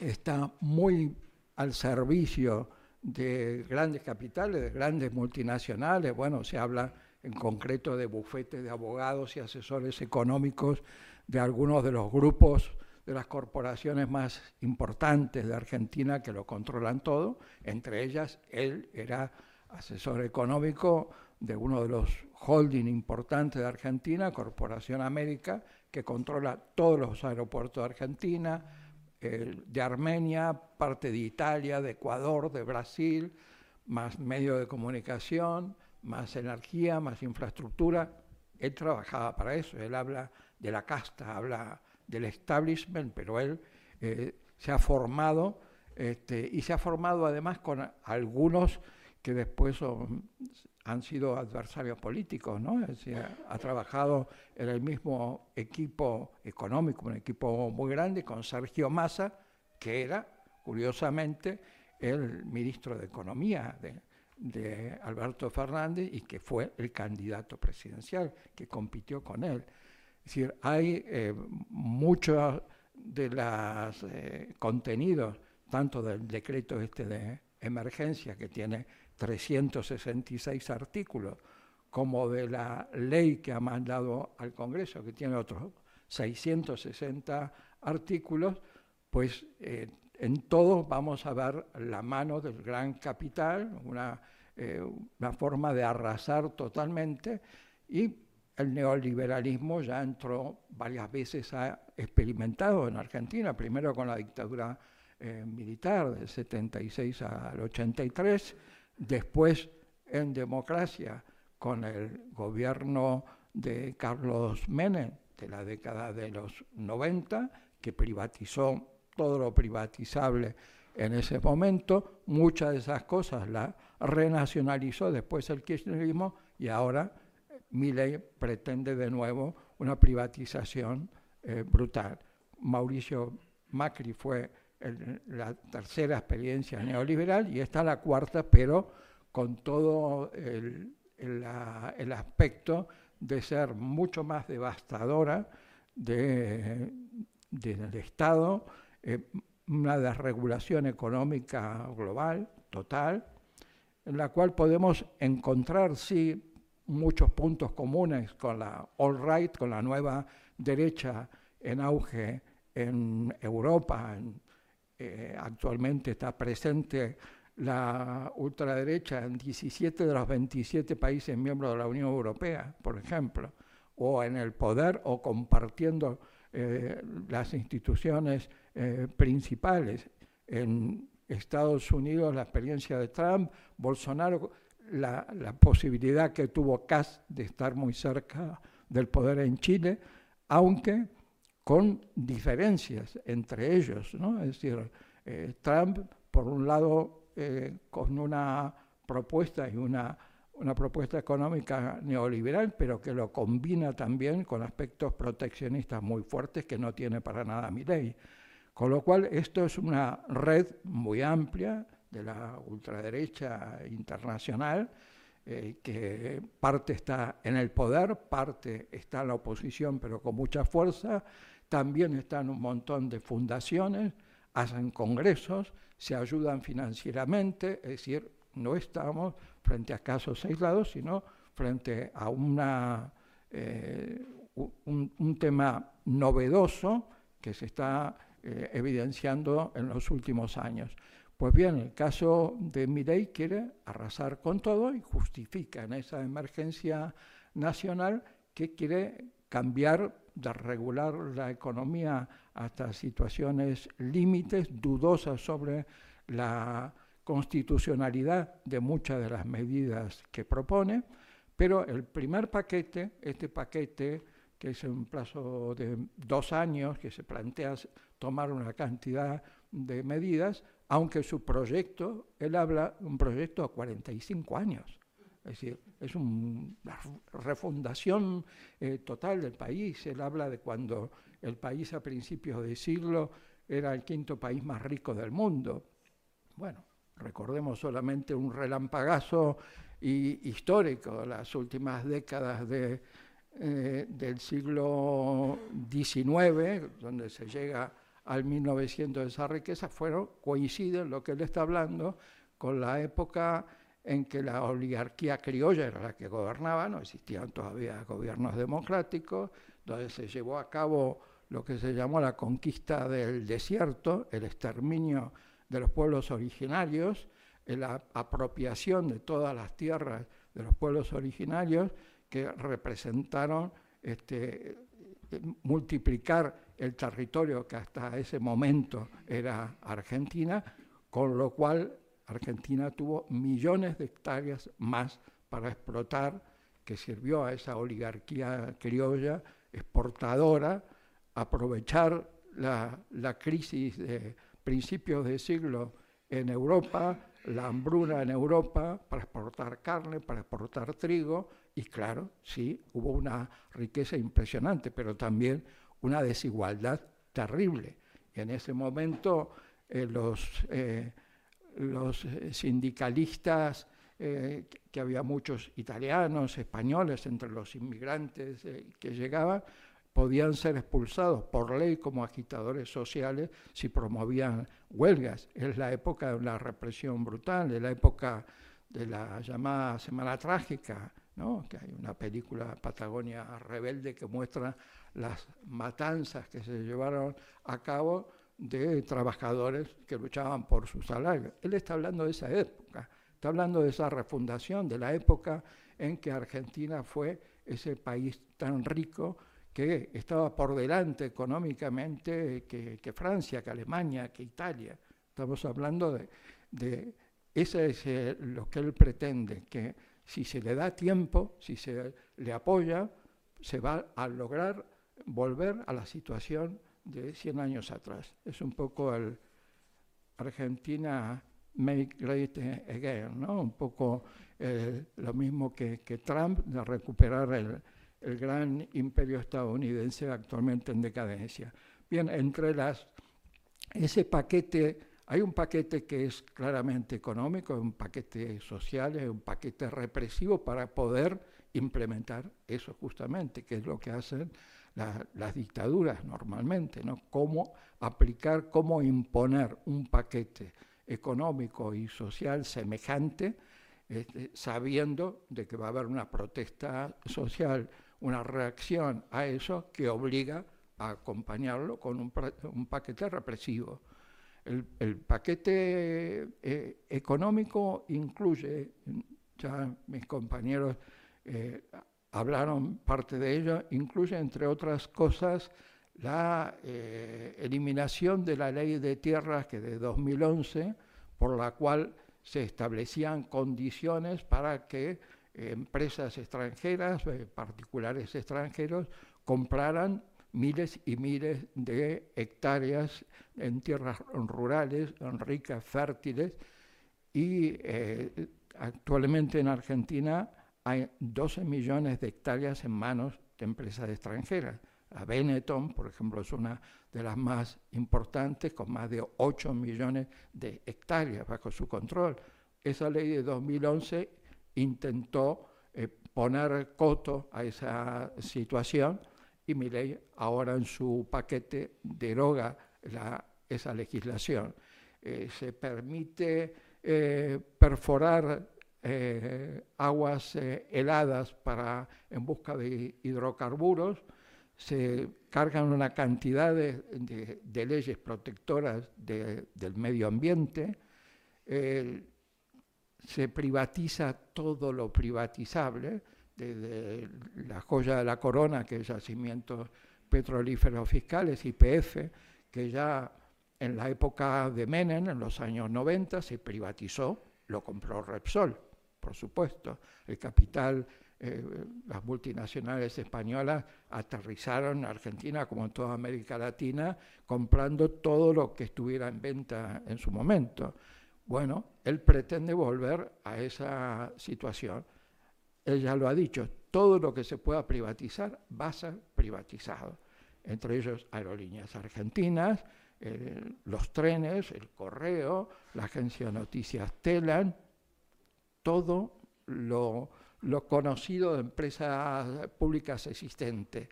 [SPEAKER 6] está muy al servicio de grandes capitales, de grandes multinacionales, bueno, se habla en concreto de bufetes de abogados y asesores económicos de algunos de los grupos de las corporaciones más importantes de Argentina que lo controlan todo, entre ellas él era asesor económico de uno de los holding importantes de Argentina, Corporación América, que controla todos los aeropuertos de Argentina, de Armenia, parte de Italia, de Ecuador, de Brasil, más medio de comunicación, más energía, más infraestructura. Él trabajaba para eso, él habla de la casta, habla del establishment, pero él eh, se ha formado este, y se ha formado además con algunos que después son, han sido adversarios políticos, ¿no? ha trabajado en el mismo equipo económico, un equipo muy grande, con Sergio Massa, que era, curiosamente, el ministro de Economía de, Alberto Fernández y que fue el candidato presidencial que compitió con él. Es decir, hay eh, muchos de los eh, contenidos, tanto del decreto este de emergencia que tiene 366 artículos, como de la ley que ha mandado al Congreso, que tiene otros 660 artículos, pues eh, en todos vamos a ver la mano del gran capital, una, eh, una forma de arrasar totalmente, y el neoliberalismo ya entró varias veces, ha experimentado en Argentina, primero con la dictadura eh, militar del 76 al 83, después en democracia con el gobierno de Carlos Menem de la década de los 90, que privatizó todo lo privatizable en ese momento, muchas de esas cosas las renacionalizó después el kirchnerismo y ahora Milei pretende de nuevo una privatización eh, brutal. Mauricio Macri fue la tercera experiencia neoliberal y esta la cuarta, pero con todo el, aspecto de ser mucho más devastadora del Estado, eh, una desregulación económica global, total, en la cual podemos encontrar, sí, muchos puntos comunes con la all right, con la nueva derecha en auge en Europa. Eh, actualmente está presente la ultraderecha en 17 de los 27 países miembros de la Unión Europea, por ejemplo, o en el poder o compartiendo eh, las instituciones eh, principales. En Estados Unidos la experiencia de Trump, Bolsonaro, la, la posibilidad que tuvo Kass de estar muy cerca del poder en Chile, aunque con diferencias entre ellos. ¿no? Es decir, eh, Trump, por un lado, eh, con una propuesta y una, una propuesta económica neoliberal, pero que lo combina también con aspectos proteccionistas muy fuertes que no tiene para nada mi ley. Con lo cual, esto es una red muy amplia de la ultraderecha internacional, eh, que parte está en el poder, parte está en la oposición, pero con mucha fuerza, también están un montón de fundaciones, hacen congresos, se ayudan financieramente, es decir, no estamos frente a casos aislados, sino frente a una, eh, un, tema novedoso que se está eh, evidenciando en los últimos años. Pues bien, el caso de Milei quiere arrasar con todo y justifica en esa emergencia nacional que quiere cambiar de regular la economía hasta situaciones límites, dudosas sobre la constitucionalidad de muchas de las medidas que propone, pero el primer paquete, este paquete que es un plazo de dos años, que se plantea tomar una cantidad de medidas, aunque su proyecto, él habla un proyecto a 45 años. Es decir, es una refundación eh, total del país. Él habla de cuando el país a principios de siglo era el quinto país más rico del mundo. Bueno, recordemos solamente un relampagazo histórico de las últimas décadas de, eh, del siglo XIX, donde se llega al 1900 esa riqueza, fueron, coinciden lo que él está hablando con la época en que la oligarquía criolla era la que gobernaba, no existían todavía gobiernos democráticos, donde se llevó a cabo lo que se llamó la conquista del desierto, el exterminio de los pueblos originarios, la apropiación de todas las tierras de los pueblos originarios que representaron este, multiplicar el territorio que hasta ese momento era Argentina, con lo cual Argentina tuvo millones de hectáreas más para explotar, que sirvió a esa oligarquía criolla exportadora, aprovechar la, crisis de principios de siglo en Europa, la hambruna en Europa para exportar carne, para exportar trigo, y claro, sí, hubo una riqueza impresionante, pero también una desigualdad terrible. Y en ese momento eh, los, eh, los eh, sindicalistas, que había muchos italianos, españoles entre los inmigrantes que llegaban, podían ser expulsados por ley como agitadores sociales si promovían huelgas. Es la época de una represión brutal, es la época de la llamada Semana Trágica, ¿no? que hay una película Patagonia Rebelde que muestra las matanzas que se llevaron a cabo de trabajadores que luchaban por su salario. Él está hablando de esa época, está hablando de esa refundación, de la época en que Argentina fue ese país tan rico que estaba por delante económicamente que, Francia, que Alemania, que Italia. Estamos hablando de, de eso es eh, lo que él pretende, que si se le da tiempo, si se le apoya, se va a lograr volver a la situación de 100 años atrás. Es un poco el Argentina make great again, ¿no? Un poco eh, lo mismo que, que Trump de recuperar el, el gran imperio estadounidense actualmente en decadencia. Bien, entre las, ese paquete, hay un paquete que es claramente económico, un paquete social, un paquete represivo para poder implementar eso justamente, que es lo que hacen las dictaduras normalmente, ¿no? Cómo aplicar, cómo imponer un paquete económico y social semejante, este, sabiendo de que va a haber una protesta social una reacción a eso que obliga a acompañarlo con un, paquete represivo. El, paquete eh, económico incluye, ya mis compañeros eh, hablaron parte de ello, incluye entre otras cosas la eh, eliminación de la ley de tierras que de 2011, por la cual se establecían condiciones para que empresas extranjeras, particulares extranjeros, compraran miles y miles de hectáreas en tierras rurales, ricas, fértiles, y eh, actualmente en Argentina hay 12 millones de hectáreas en manos de empresas extranjeras. La Benetton, por ejemplo, es una de las más importantes, con más de 8 millones de hectáreas bajo su control. Esa ley de 2011 intentó eh, poner coto a esa situación y mi ley ahora en su paquete deroga esa legislación. Eh, se permite eh, perforar eh, aguas heladas para, en busca de hidrocarburos, se cargan una cantidad de, leyes protectoras del medio ambiente, se privatiza todo lo privatizable, desde la joya de la corona, que es yacimientos petrolíferos fiscales, YPF, que ya en la época de Menem, en los años 90, se privatizó, lo compró Repsol, por supuesto. El capital, eh, las multinacionales españolas aterrizaron en Argentina, como en toda América Latina, comprando todo lo que estuviera en venta en su momento. Bueno, él pretende volver a esa situación ella lo ha dicho, todo lo que se pueda privatizar va a ser privatizado, entre ellos aerolíneas argentinas, eh, los trenes, el correo, la agencia de noticias Telan, todo lo, conocido de empresas públicas existentes.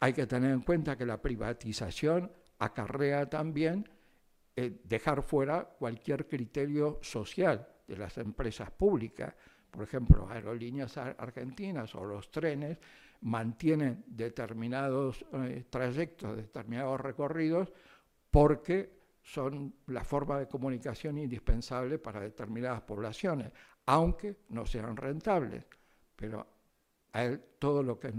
[SPEAKER 6] Hay que tener en cuenta que la privatización acarrea también eh, dejar fuera cualquier criterio social de las empresas públicas por ejemplo, aerolíneas argentinas o los trenes mantienen determinados eh, trayectos, determinados recorridos, porque son la forma de comunicación indispensable para determinadas poblaciones, aunque no sean rentables. Pero todo lo que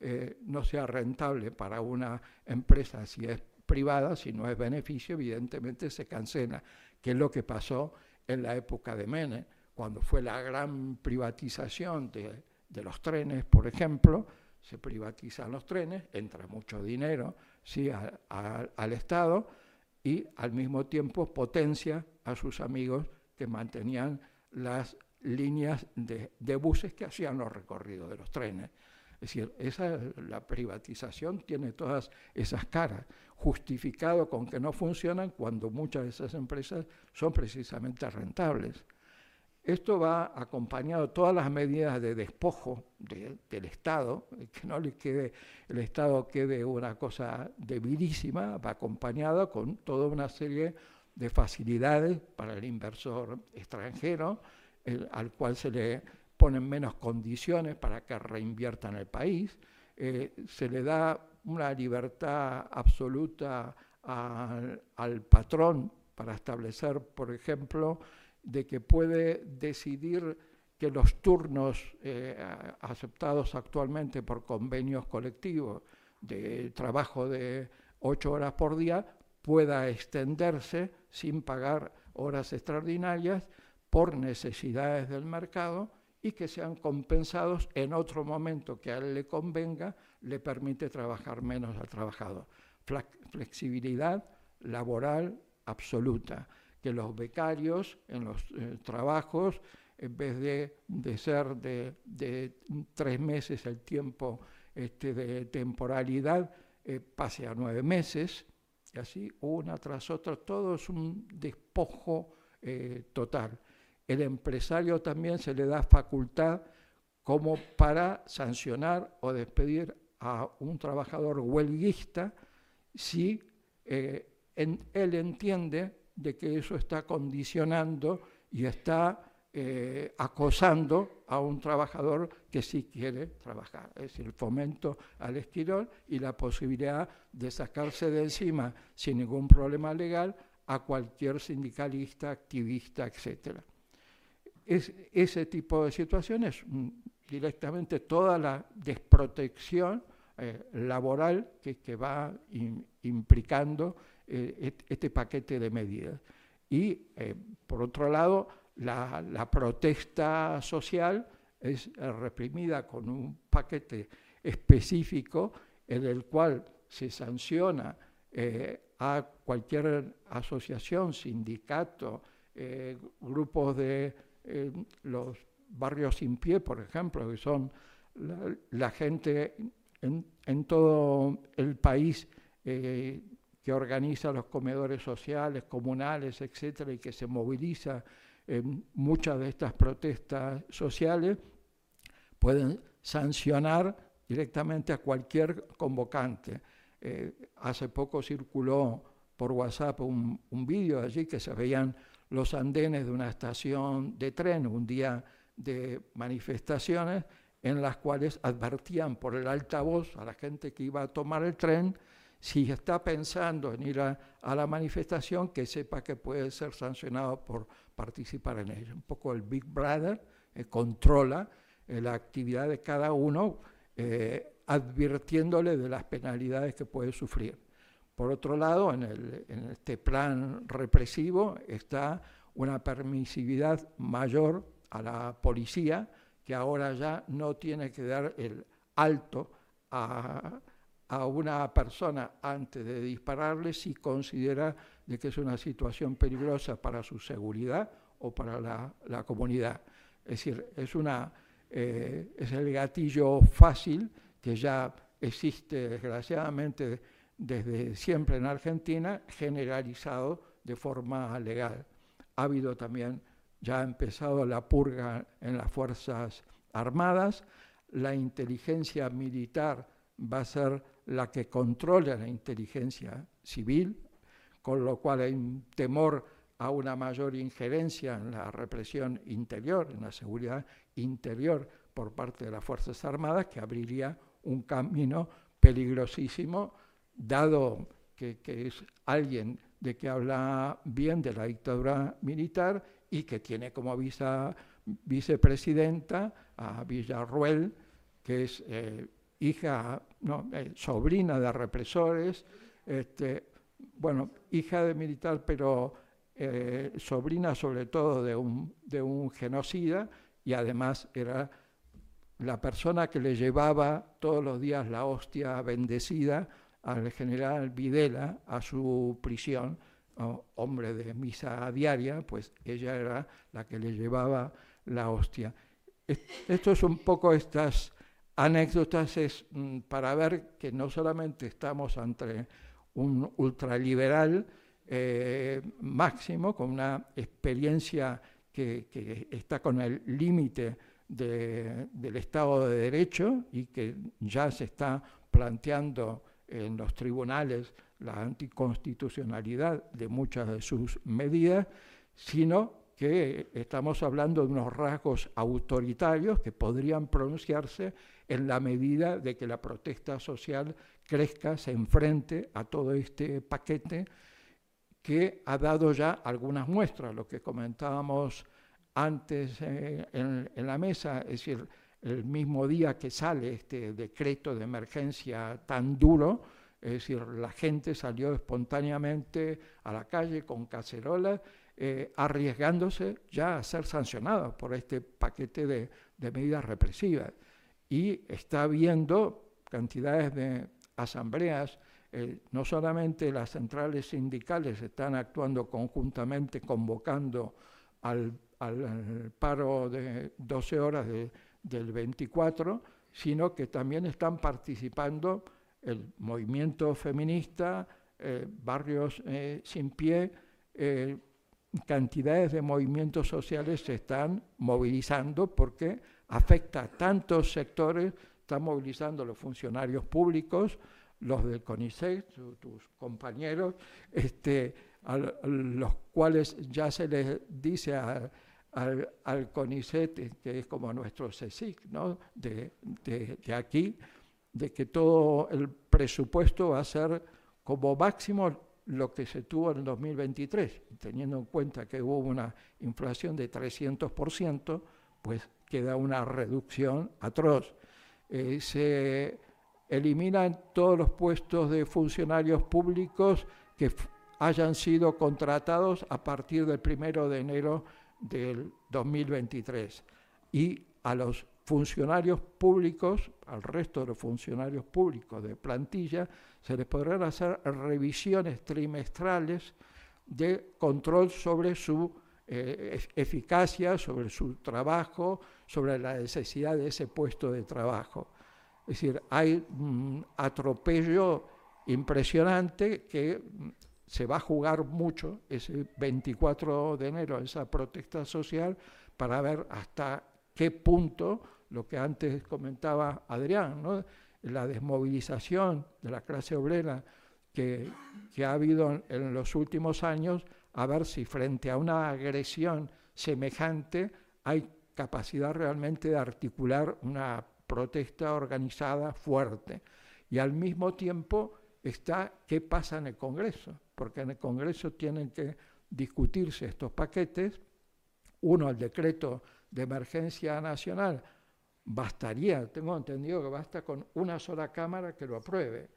[SPEAKER 6] eh, no sea rentable para una empresa, si es privada, si no es beneficio, evidentemente se cancela, que es lo que pasó en la época de Menem cuando fue la gran privatización de, los trenes, por ejemplo, se privatizan los trenes, entra mucho dinero ¿sí? al Estado y al mismo tiempo potencia a sus amigos que mantenían las líneas de, buses que hacían los recorridos de los trenes. Es decir, esa, la privatización tiene todas esas caras, justificado con que no funcionan cuando muchas de esas empresas son precisamente rentables. Esto va acompañado de todas las medidas de despojo del Estado, que no le quede, el Estado quede una cosa debilísima, va acompañado con toda una serie de facilidades para el inversor extranjero, al cual se le ponen menos condiciones para que reinvierta en el país, eh, se le da una libertad absoluta al patrón para establecer, por ejemplo, de que puede decidir que los turnos eh, aceptados actualmente por convenios colectivos de trabajo de ocho horas por día pueda extenderse sin pagar horas extraordinarias por necesidades del mercado y que sean compensados en otro momento que a él le convenga, le permite trabajar menos al trabajador. Flexibilidad laboral absoluta que los becarios en los eh, trabajos, en vez de, ser de, tres meses el tiempo este, de temporalidad, eh, pase a nueve meses, y así una tras otra, todo es un despojo eh, total. El empresario también se le da facultad como para sancionar o despedir a un trabajador huelguista si él entiende de que eso está condicionando y está eh, acosando a un trabajador que sí quiere trabajar. Es decir, el fomento al estirón y la posibilidad de sacarse de encima sin ningún problema legal a cualquier sindicalista, activista, etc. Es, ese tipo de situaciones, mm, directamente toda la desprotección eh, laboral que, va implicando eh, este paquete de medidas. Y, por otro lado, la, protesta social es reprimida con un paquete específico en el cual se sanciona eh, a cualquier asociación, sindicato, eh, grupos de eh, los barrios sin pie, por ejemplo, que son la, gente en, todo el país que organiza los comedores sociales, comunales, etcétera, y que se moviliza muchas de estas protestas sociales pueden sancionar directamente a cualquier convocante. Eh, hace poco circuló por WhatsApp un, un vídeo allí que se veían los andenes de una estación de tren, un día de manifestaciones, en las cuales advertían por el altavoz a la gente que iba a tomar el tren si está pensando en ir a, la manifestación, que sepa que puede ser sancionado por participar en ella. Un poco el Big Brother eh, controla eh, la actividad de cada uno, eh, advirtiéndole de las penalidades que puede sufrir. Por otro lado, en, este plan represivo está una permisividad mayor a la policía, que ahora ya no tiene que dar el alto a a una persona antes de dispararle si considera de que es una situación peligrosa para su seguridad o para la, comunidad. Es decir, es, una, eh, es el gatillo fácil que ya existe desgraciadamente desde siempre en Argentina, generalizado de forma legal. Ha habido también, ya empezado la purga en las Fuerzas Armadas, la inteligencia militar va a ser la que controla la inteligencia civil, con lo cual hay temor a una mayor injerencia en la represión interior, en la seguridad interior por parte de las Fuerzas Armadas, que abriría un camino peligrosísimo, dado que, es alguien de que habla bien de la dictadura militar y que tiene como vicepresidenta a Villarruel, que es eh, hija, no, eh, sobrina de represores, este, bueno, hija de militar, pero eh, sobrina sobre todo de un, de un genocida y además era la persona que le llevaba todos los días la hostia bendecida al general Videla a su prisión, hombre de misa diaria, pues ella era la que le llevaba la hostia. Esto es un poco estas anécdotas es mm, para ver que no solamente estamos ante un ultraliberal eh, máximo, con una experiencia que, está con el límite del Estado de Derecho y que ya se está planteando en los tribunales la anticonstitucionalidad de muchas de sus medidas, sino que estamos hablando de unos rasgos autoritarios que podrían pronunciarse en la medida de que la protesta social crezca, se enfrente a todo este paquete que ha dado ya algunas muestras, lo que comentábamos antes eh, en, la mesa, es decir, el mismo día que sale este decreto de emergencia tan duro, es decir, la gente salió espontáneamente a la calle con cacerolas eh, arriesgándose ya a ser sancionados por este paquete de, medidas represivas. Y está habiendo cantidades de asambleas, eh, no solamente las centrales sindicales están actuando conjuntamente, convocando al, paro de 12 horas del 24, sino que también están participando el movimiento feminista, eh, barrios sin pie, cantidades de movimientos sociales se están movilizando porque afecta a tantos sectores, están movilizando los funcionarios públicos, los del CONICET, tus compañeros, este, a los cuales ya se les dice a, al, CONICET, que es como nuestro CSIC, ¿no? de, de, aquí, de que todo el presupuesto va a ser como máximo lo que se tuvo en 2023, teniendo en cuenta que hubo una inflación de 300%, pues queda una reducción atroz. Eh, se eliminan todos los puestos de funcionarios públicos que hayan sido contratados a partir del primero de enero del 2023 y a los funcionarios públicos, al resto de los funcionarios públicos de plantilla, se les podrán hacer revisiones trimestrales de control sobre su eh, eficacia, sobre su trabajo, sobre la necesidad de ese puesto de trabajo. Es decir, hay un atropello impresionante que se va a jugar mucho ese 24 de enero, esa protesta social, para ver hasta qué punto, lo que antes comentaba Adrián, ¿no? la desmovilización de la clase obrera que, que ha habido en los últimos años, a ver si frente a una agresión semejante hay capacidad realmente de articular una protesta organizada fuerte. Y al mismo tiempo está qué pasa en el Congreso, porque en el Congreso tienen que discutirse estos paquetes. Uno, el decreto de emergencia nacional, bastaría, tengo entendido que basta con una sola Cámara que lo apruebe.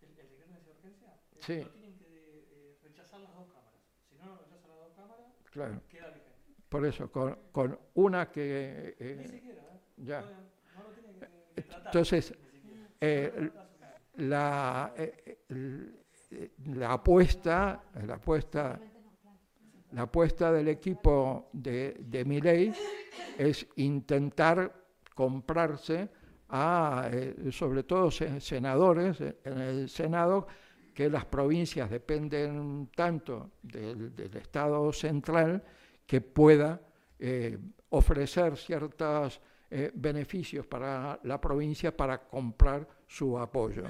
[SPEAKER 5] ¿El, decreto de urgencia? Eh,
[SPEAKER 6] sí.
[SPEAKER 5] No tienen que eh, rechazar las dos cámaras. Si no lo rechazan las dos cámaras,
[SPEAKER 6] claro.
[SPEAKER 5] queda vigente.
[SPEAKER 6] Por eso, con, con una que...
[SPEAKER 5] Eh, Ni siquiera, ¿eh?
[SPEAKER 6] Ya.
[SPEAKER 5] No, no lo tienen que, que tratar.
[SPEAKER 6] Entonces, eh, la, eh, la apuesta, la apuesta, la apuesta del equipo de, de es intentar comprarse a, eh, sobre todo senadores en el Senado, que las provincias dependen tanto del, del Estado central que pueda eh, ofrecer ciertos eh, beneficios para la provincia para comprar su apoyo.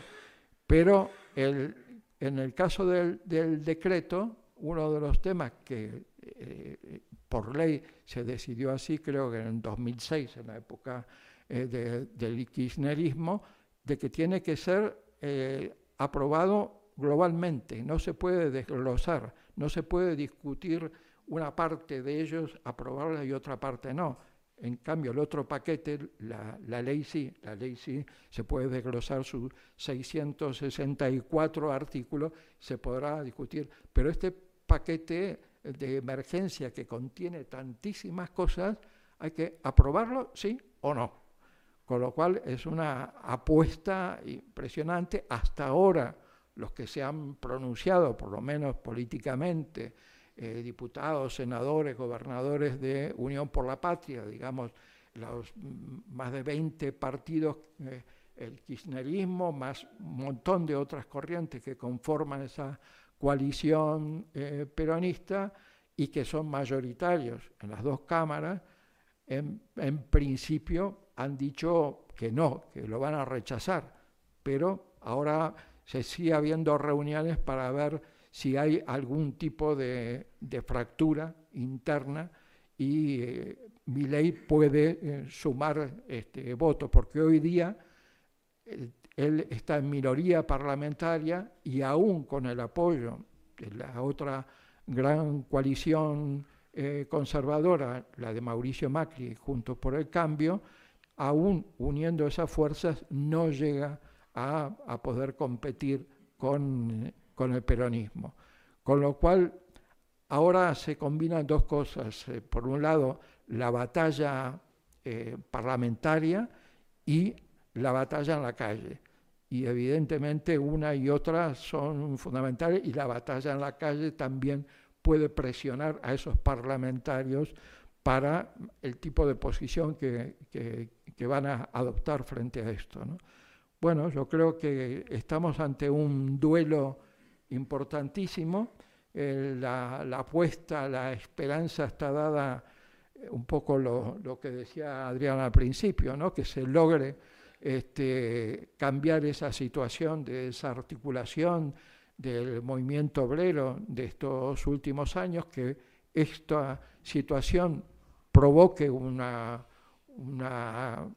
[SPEAKER 6] Pero el, en el caso del, decreto, uno de los temas que eh, por ley se decidió así, creo que en 2006, en la época eh, de, del kirchnerismo, de que tiene que ser eh, aprobado globalmente, no se puede desglosar, no se puede discutir una parte de ellos, aprobarla y otra parte no. En cambio, el otro paquete, la, ley sí, la ley sí, se puede desglosar sus 664 artículos, se podrá discutir, pero este paquete de emergencia que contiene tantísimas cosas, hay que aprobarlo, sí o no. Con lo cual es una apuesta impresionante. Hasta ahora, los que se han pronunciado, por lo menos políticamente, eh, diputados, senadores, gobernadores de Unión por la Patria, digamos, los más de 20 partidos, eh, el kirchnerismo, más un montón de otras corrientes que conforman esa coalición eh, peronista y que son mayoritarios en las dos cámaras, en, en, principio han dicho que no, que lo van a rechazar, pero ahora se sigue habiendo reuniones para ver si hay algún tipo de, fractura interna y eh, puede eh, sumar este, votos, porque hoy día eh, él está en minoría parlamentaria y aún con el apoyo de la otra gran coalición eh, conservadora, la de Mauricio Macri, junto por el cambio, aún uniendo esas fuerzas no llega a, a poder competir con, con, el peronismo. Con lo cual, ahora se combinan dos cosas. Eh, por un lado, la batalla eh, parlamentaria y la batalla en la calle. Y evidentemente una y otra son fundamentales y la batalla en la calle también puede presionar a esos parlamentarios para el tipo de posición que, que, van a adoptar frente a esto. ¿no? Bueno, yo creo que estamos ante un duelo importantísimo. Eh, la, apuesta, la esperanza está dada eh, un poco lo, lo, que decía Adrián al principio, ¿no? que se logre este, cambiar esa situación de desarticulación del movimiento obrero de estos últimos años, que esta situación provoque una, una,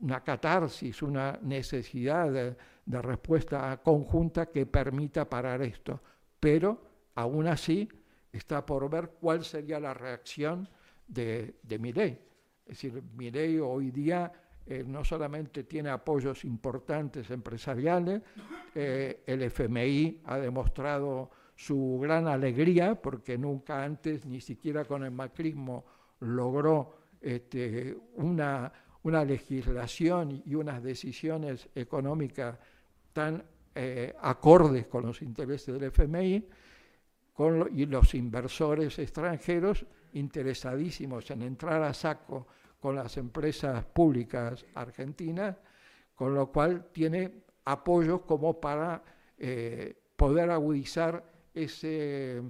[SPEAKER 6] una catarsis, una necesidad de, respuesta conjunta que permita parar esto. Pero aún así está por ver cuál sería la reacción de, de. Es decir, ley hoy día eh, no solamente tiene apoyos importantes empresariales, eh, el FMI ha demostrado su gran alegría porque nunca antes, ni siquiera con el macrismo, logró este, una, una, legislación y unas decisiones económicas tan eh, acordes con los intereses del FMI y los inversores extranjeros interesadísimos en entrar a saco con las empresas públicas argentinas, con lo cual tiene apoyos como para eh, poder agudizar ese,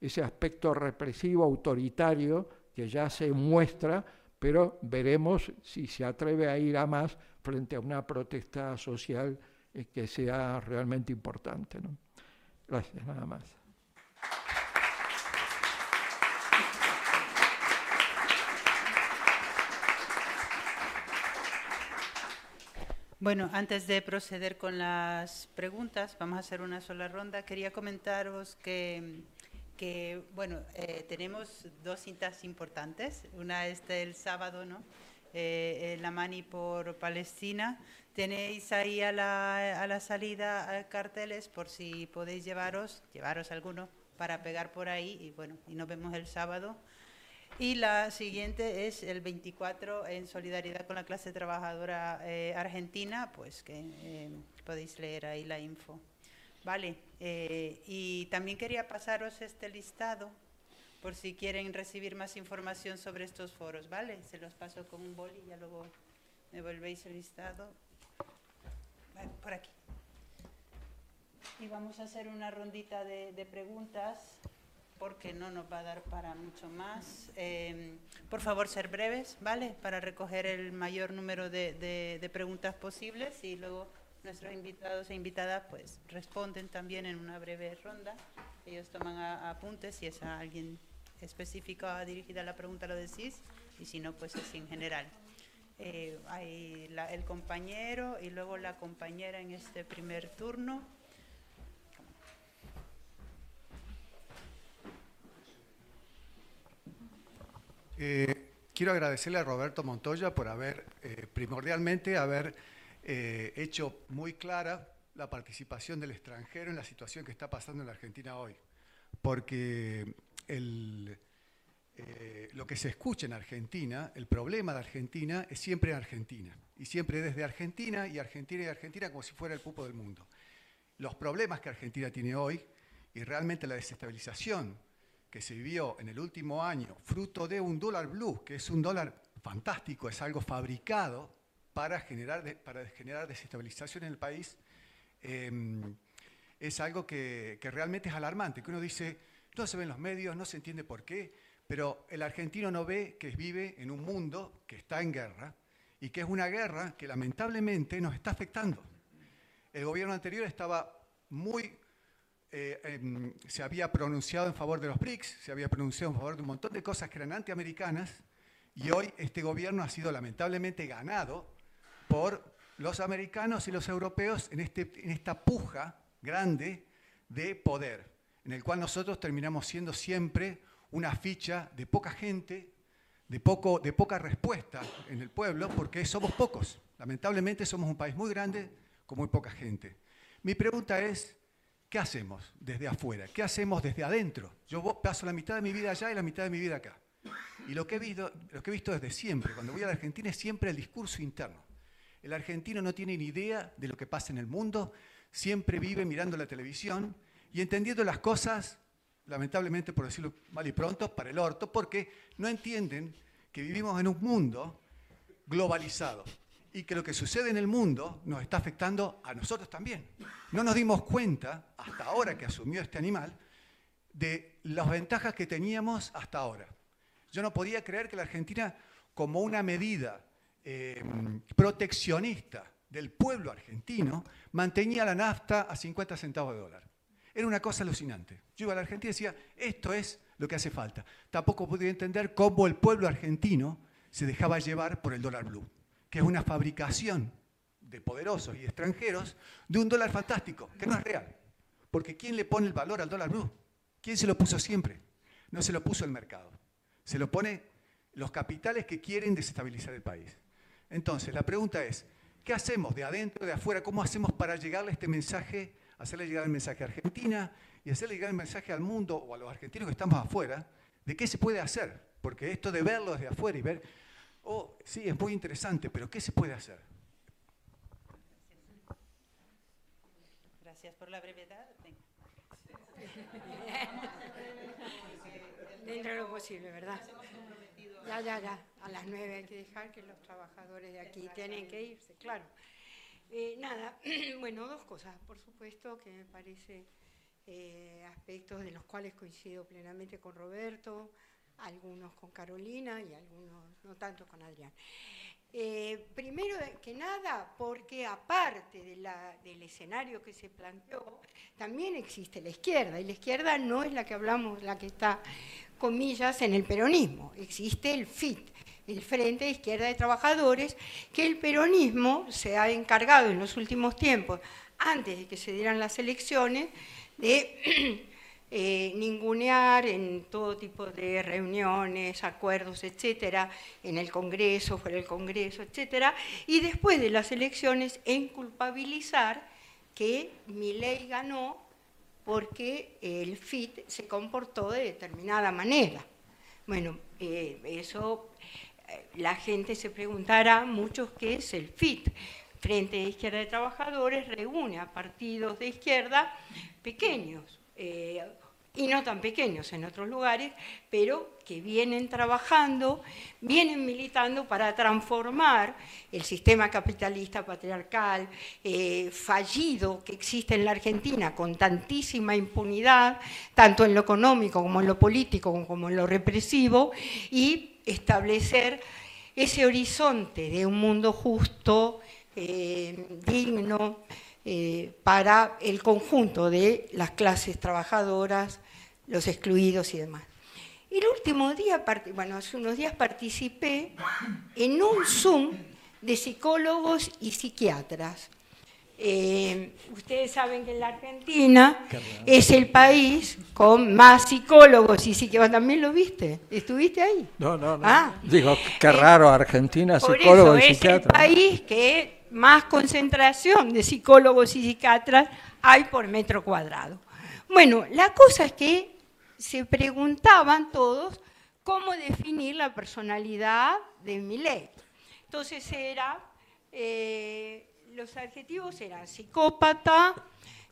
[SPEAKER 6] ese aspecto represivo, autoritario, que ya se muestra, pero veremos si se atreve a ir a más frente a una protesta social eh, que sea realmente importante. Gracias, nada más.
[SPEAKER 7] Bueno, antes de proceder con las preguntas, vamos a hacer una sola ronda. Quería comentaros que, que bueno, eh, tenemos dos cintas importantes. Una es del sábado, ¿no? Eh, la Mani por Palestina. Tenéis ahí a la, a la salida eh, carteles por si podéis llevaros, llevaros alguno para pegar por ahí y bueno, y nos vemos el sábado. Y la siguiente es el 24 en solidaridad con la clase trabajadora eh, argentina, pues que eh, podéis leer ahí la info. Vale, eh, y también quería pasaros este listado por si quieren recibir más información sobre estos foros, ¿vale? Se los paso con un boli ya luego me volvéis el listado. por aquí. Y vamos a hacer una rondita de, de preguntas porque no nos va a dar para mucho más. Em, por favor, ser breves, ¿vale? Para recoger el mayor número de, preguntas posibles y luego nuestros invitados e invitadas pues responden también en una breve ronda. Ellos toman apuntes, si es a alguien específico dirigida la pregunta lo decís y si no pues es en general. Eh, hay el compañero y luego la compañera en este primer turno.
[SPEAKER 8] Eh, quiero agradecerle a Roberto Montoya por haber, eh, primordialmente, haber eh, hecho muy clara la participación del extranjero en la situación que está pasando en la Argentina hoy. Porque lo que se escucha en Argentina, el problema de Argentina es siempre en Argentina. Y siempre desde Argentina y Argentina y Argentina como si fuera el pupo del mundo. Los problemas que Argentina tiene hoy y realmente la desestabilización que se vivió en el último año, fruto de un dólar blue, que es un dólar fantástico, es algo fabricado para generar, para generar desestabilización en el país, em, es algo que, realmente es alarmante, que uno dice, no se ven los medios, no se entiende por qué, pero el argentino no ve que vive en un mundo que está en guerra y que es una guerra que lamentablemente nos está afectando. El gobierno anterior estaba muy eh, em, se había pronunciado en favor de los BRICS, se había pronunciado en favor de un montón de cosas que eran antiamericanas, y hoy este gobierno ha sido lamentablemente ganado por los americanos y los europeos en, este, en esta puja grande de poder, en el cual nosotros terminamos siendo siempre una ficha de poca gente, de, poco, de poca respuesta en el pueblo, porque somos pocos. Lamentablemente somos un país muy grande con muy poca gente. Mi pregunta es, ¿Qué hacemos desde afuera? ¿Qué hacemos desde adentro? Yo paso la mitad de mi vida allá y la mitad de mi vida acá. Y lo que he visto, lo que he visto desde siempre, cuando voy a la Argentina, es siempre el discurso interno. El argentino no tiene ni idea de lo que pasa en el mundo, siempre vive mirando la televisión y entendiendo las cosas, lamentablemente por decirlo mal y pronto, para el orto, porque no entienden que vivimos en un mundo globalizado y que lo que sucede en el mundo nos está afectando a nosotros también. No nos dimos cuenta, hasta ahora que asumió este animal, de las ventajas que teníamos hasta ahora. Yo no podía creer que la Argentina, como una medida eh, proteccionista del pueblo argentino, mantenía la nafta a 50 centavos de dólar. Era una cosa alucinante. Yo iba a la Argentina y decía, esto es lo que hace falta. Tampoco podía entender cómo el pueblo argentino se dejaba llevar por el dólar blue, que es una fabricación de poderosos y extranjeros de un dólar fantástico, que no es real. Porque ¿quién le pone el valor al dólar blue? ¿Quién se lo puso siempre? No se lo puso el mercado. Se lo pone los capitales que quieren desestabilizar el país. Entonces, la pregunta es, ¿qué hacemos de adentro, de afuera? ¿Cómo hacemos para llegarle este mensaje, hacerle llegar el mensaje a Argentina y hacerle llegar el mensaje al mundo o a los argentinos que estamos afuera de qué se puede hacer? Porque esto de verlo desde afuera y ver, oh, sí, es muy interesante, pero ¿qué se puede hacer?
[SPEAKER 7] Gracias por la brevedad. <laughs>
[SPEAKER 9] Dentro de lo posible, ¿verdad? Ya, ya, ya. A las nueve hay que dejar que los trabajadores de aquí tienen que irse, claro. Eh, nada, <clears throat> bueno, dos cosas. Por supuesto que me parece eh, aspectos de los cuales coincido plenamente con Roberto, algunos con Carolina y algunos no tanto con Adrián. Eh, primero que nada, porque aparte del escenario que se planteó, también existe la izquierda, y la izquierda no es la que hablamos, la que está, comillas, en el peronismo, existe el FIT, el Frente de Izquierda de Trabajadores, que el peronismo se ha encargado en los últimos tiempos, antes de que se dieran las elecciones, de <clears throat> eh, ningunear en todo tipo de reuniones, acuerdos, etcétera, en el Congreso, fuera del Congreso, etcétera, y después de las elecciones en culpabilizar que mi ley ganó porque el FIT se comportó de determinada manera. Bueno, eh, eso eh, la gente se preguntará muchos qué es el FIT. Frente de Izquierda de Trabajadores reúne a partidos de izquierda pequeños, y no tan pequeños en otros lugares, pero que vienen trabajando, vienen militando para transformar el sistema capitalista patriarcal eh, fallido que existe en la Argentina con tantísima impunidad, tanto en lo económico como en lo político como en lo represivo, y establecer ese horizonte de un mundo justo, eh, digno, eh, para el conjunto de las clases trabajadoras, los excluidos y demás. El último día, bueno, hace unos días participé en un Zoom de psicólogos y psiquiatras. Eh, ustedes saben que en la Argentina es el país con más psicólogos y psiquiatras. ¿También lo viste? ¿Estuviste ahí?
[SPEAKER 6] No, no, no. Ah. Digo, qué raro, Argentina,
[SPEAKER 9] psicólogos y psiquiatras. Es el país que más concentración de psicólogos y psiquiatras hay por metro cuadrado. Bueno, la cosa es que se preguntaban todos cómo definir la personalidad de Millet. Entonces era, eh, los adjetivos eran psicópata,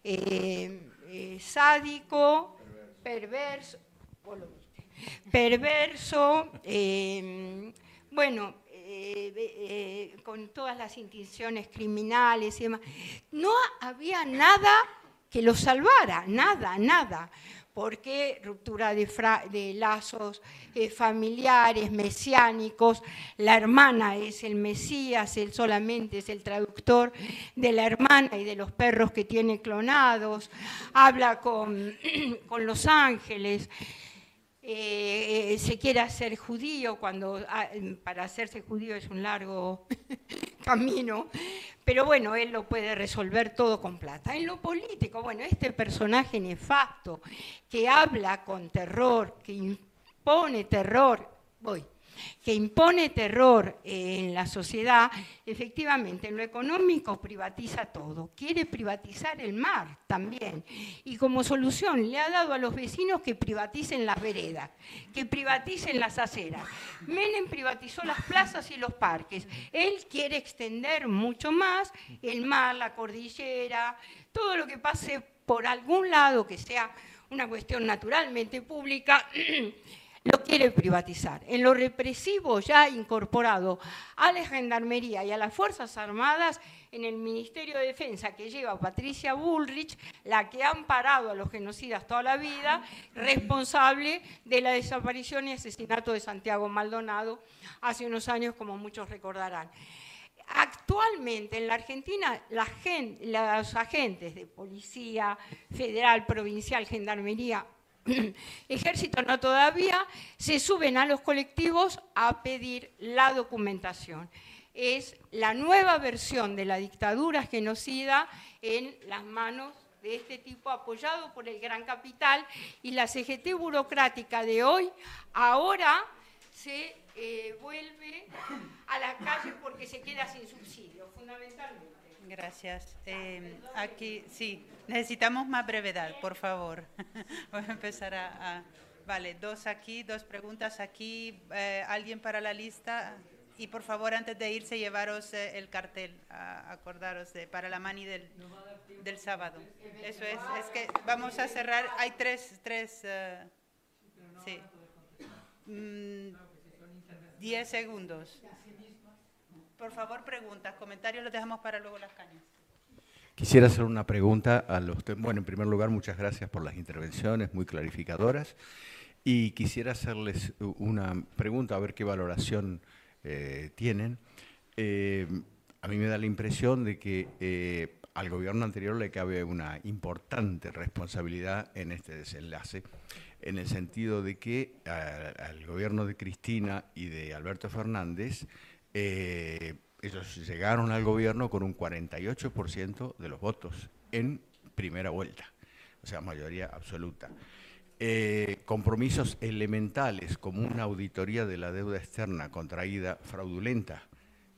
[SPEAKER 9] eh, eh, sádico, perverso, perverso, bueno, eh, eh, con todas las intenciones criminales y demás. No había nada que lo salvara, nada, nada porque ruptura de, lazos eh, familiares, mesiánicos, la hermana es el Mesías, él solamente es el traductor de la hermana y de los perros que tiene clonados, habla con, <clears throat> con los ángeles, eh, se quiere hacer judío cuando ah, para hacerse judío es un largo <laughs> camino, pero bueno, él lo puede resolver todo con plata. En lo político, bueno, este personaje nefasto que habla con terror, que impone terror, voy, que impone terror en la sociedad, efectivamente en lo económico privatiza todo. Quiere privatizar el mar también. Y como solución le ha dado a los vecinos que privaticen las veredas, que privaticen las aceras. Menem privatizó las plazas y los parques. Él quiere extender mucho más el mar, la cordillera, todo lo que pase por algún lado que sea una cuestión naturalmente pública <clears throat> lo quiere privatizar. En lo represivo ya incorporado a la Gendarmería y a las Fuerzas Armadas, en el Ministerio de Defensa que lleva Patricia Bullrich, la que ha amparado a los genocidas toda la vida, responsable de la desaparición y asesinato de Santiago Maldonado hace unos años, como muchos recordarán. Actualmente en la Argentina los agentes de policía federal, provincial, gendarmería, <laughs> ejército no todavía, se suben a los colectivos a pedir la documentación. Es la nueva versión de la dictadura genocida en las manos de este tipo apoyado por el gran capital y la CGT burocrática de hoy ahora se eh, vuelve a la calle porque se queda sin subsidio, fundamentalmente.
[SPEAKER 7] Gracias. Eh, aquí, sí, necesitamos más brevedad, por favor. <laughs> Voy a empezar a, Vale, dos aquí, dos preguntas aquí. Eh, ¿Alguien para la lista? Y por favor, antes de irse, llevaros el cartel, acordaros de, para la mani del del sábado. Eso es, es que vamos a cerrar, hay tres, tres, uh, sí. Mm, diez segundos. Por favor, preguntas, comentarios los dejamos para luego las cañas.
[SPEAKER 10] Quisiera hacer una pregunta a los... Bueno, en primer lugar, muchas gracias por las intervenciones muy clarificadoras. Y quisiera hacerles una pregunta, a ver qué valoración eh, tienen. Eh, a mí me da la impresión de que eh, al gobierno anterior le cabe una importante responsabilidad en este desenlace, en el sentido de que al gobierno de Cristina y de Alberto Fernández, eh, ellos llegaron al gobierno con un 48% de los votos en primera vuelta, o sea, mayoría absoluta. Eh, compromisos elementales como una auditoría de la deuda externa contraída fraudulenta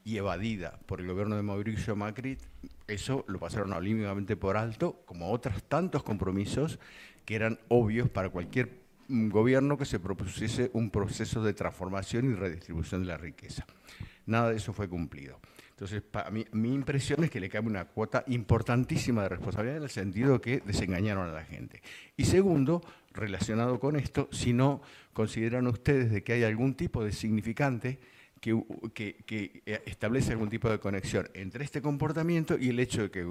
[SPEAKER 10] y evadida por el gobierno de Mauricio Macri, eso lo pasaron olímpicamente por alto, como otros tantos compromisos que eran obvios para cualquier mm, gobierno que se propusiese un proceso de transformación y redistribución de la riqueza. Nada de eso fue cumplido. Entonces, para mí, mi impresión es que le cabe una cuota importantísima de responsabilidad en el sentido que desengañaron a la gente. Y segundo, relacionado con esto, si no consideran ustedes de que hay algún tipo de significante que, eh, establece algún tipo de conexión entre este comportamiento y el hecho de que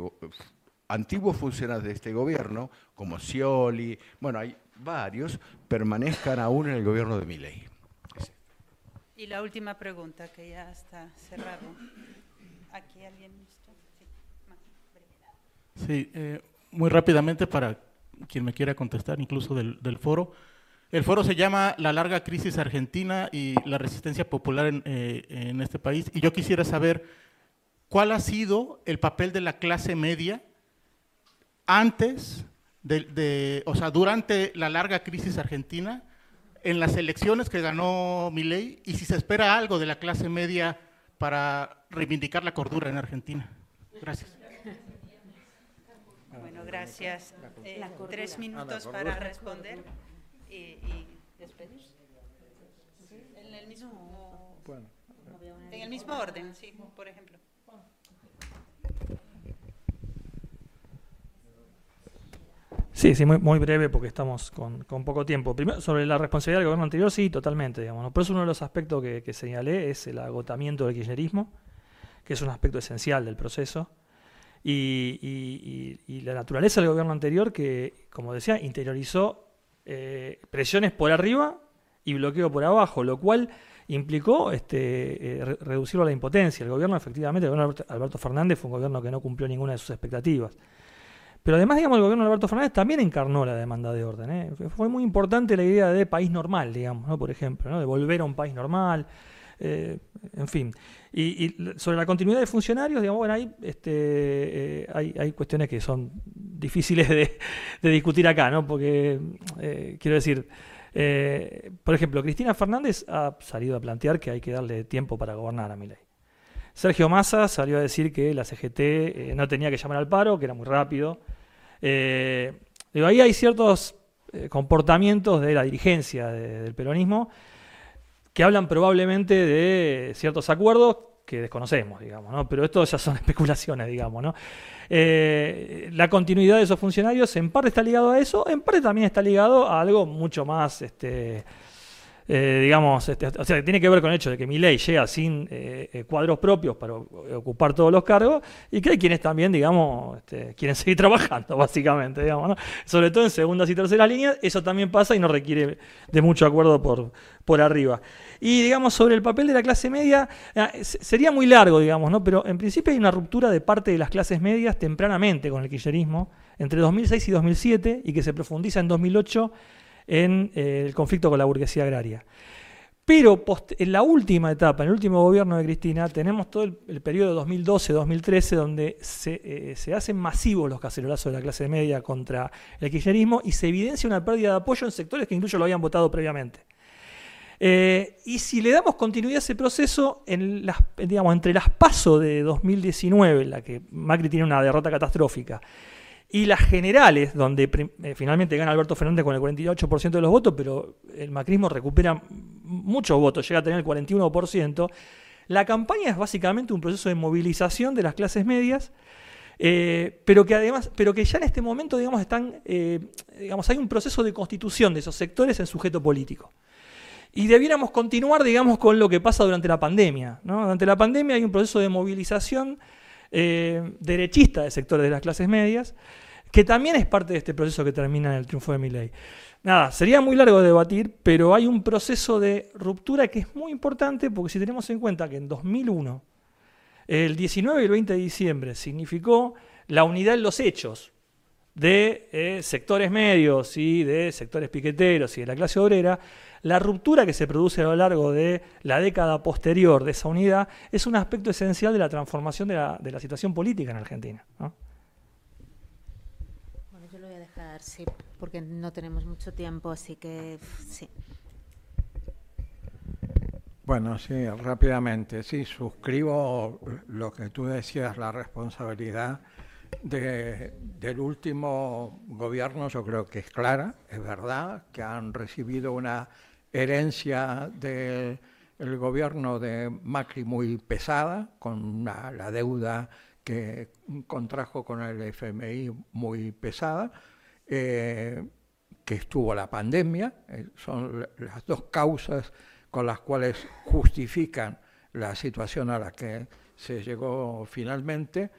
[SPEAKER 10] antiguos funcionarios de este gobierno, como Scioli, bueno, hay varios, permanezcan aún en el gobierno de Milei.
[SPEAKER 7] Y la última pregunta, que ya está cerrado. ¿Aquí alguien
[SPEAKER 11] Sí, sí eh, muy rápidamente para quien me quiera contestar, incluso del, foro. El foro se llama La larga crisis argentina y la resistencia popular eh, en, este país. Y yo quisiera saber cuál ha sido el papel de la clase media antes, de, o sea, durante la larga crisis argentina, en las elecciones que ganó Milei, y si se espera algo de la clase media para reivindicar la cordura en Argentina. Gracias.
[SPEAKER 7] Bueno, gracias. Eh, tres minutos para responder y, y despedirse. En el mismo, bueno. en el mismo orden, sí, por ejemplo.
[SPEAKER 5] Sí, sí, muy, breve porque estamos con, con, poco tiempo. Primero, sobre la responsabilidad del gobierno anterior, sí, totalmente. Digamos, Por eso uno de los aspectos que, que, señalé es el agotamiento del kirchnerismo, que es un aspecto esencial del proceso, y, y, y, la naturaleza del gobierno anterior que, como decía, interiorizó eh, presiones por arriba y bloqueo por abajo, lo cual implicó este, eh, reducirlo a la impotencia. El gobierno, efectivamente, el gobierno Alberto Fernández fue un gobierno que no cumplió ninguna de sus expectativas. Pero además, digamos, el gobierno de Alberto Fernández también encarnó la demanda de orden. ¿eh? Fue muy importante la idea de país normal, digamos, ¿no? por ejemplo, ¿no? de volver a un país normal, eh, en fin. Y, sobre la continuidad de funcionarios, digamos, bueno, hay, este, eh, hay, hay, cuestiones que son difíciles de, discutir acá, ¿no? Porque, eh, quiero decir, por ejemplo, Cristina Fernández ha salido a plantear que hay que darle tiempo para gobernar a mi ley. Sergio Massa salió a decir que la CGT no tenía que llamar al paro, que era muy rápido. digo, ahí hay ciertos comportamientos de la dirigencia del peronismo que hablan probablemente de ciertos acuerdos que desconocemos, digamos, ¿no? Pero esto ya son <laughs> especulaciones, digamos, ¿no? Eh, la continuidad de esos funcionarios en parte está ligado a eso, en parte también está ligado a algo mucho más este, eh, digamos, este, o sea, tiene que ver con el hecho de que mi ley llega sin eh, eh, cuadros propios para ocupar todos los cargos y que hay quienes también, digamos, este, quieren <laughs> seguir trabajando, básicamente, digamos, ¿no? Sobre todo en segundas y terceras líneas, eso también pasa y no requiere de mucho acuerdo por, por arriba. Y, digamos, sobre el papel de la clase media, sería muy largo, digamos, ¿no? Pero en principio hay una ruptura de parte de las clases medias tempranamente con el kirchnerismo, entre 2006 y 2007, y que se profundiza en 2008 en eh, el conflicto con la burguesía agraria. Pero en la última etapa, en el último gobierno de Cristina, tenemos todo el, periodo 2012-2013 donde se, se, hacen masivos los cacerolazos de la clase media contra el kirchnerismo y se evidencia una pérdida de apoyo en sectores que incluso lo habían votado previamente. Eh, y si le damos continuidad a ese proceso, entre las pasos de 2019, en la que Macri tiene una derrota catastrófica, y las generales, donde eh, finalmente gana Alberto Fernández con el 48% de los votos, pero el macrismo recupera muchos votos, llega a tener el 41%, la campaña es básicamente un proceso de movilización de las clases medias, eh, pero que además, pero que ya en este momento, digamos, están, digamos, hay un proceso de constitución de esos sectores en sujeto político. Y debiéramos continuar, digamos, con lo que pasa durante la pandemia. Durante la pandemia hay un proceso de movilización eh, derechista de sectores de las clases medias, que también es parte de este proceso que termina en el triunfo de Milei. Nada, sería muy largo de debatir, pero hay un proceso de ruptura que es muy importante porque si tenemos en cuenta que en 2001, el 19 y el 20 de diciembre, significó la unidad en los hechos de eh, sectores medios y de sectores piqueteros y de la clase obrera, la ruptura que se produce a lo largo de la década posterior de esa unidad es un aspecto esencial de la transformación de la, situación política en Argentina.
[SPEAKER 3] Sí, porque no tenemos mucho tiempo, así que sí.
[SPEAKER 6] Bueno, sí, rápidamente, sí, suscribo lo que tú decías, la responsabilidad del último gobierno, yo creo que es clara, es verdad, que han recibido una herencia del gobierno de Macri muy pesada, con la deuda que contrajo con el FMI muy pesada, eh, que estuvo la pandemia, eh, son las dos causas con las cuales justifican la situación a la que se llegó finalmente,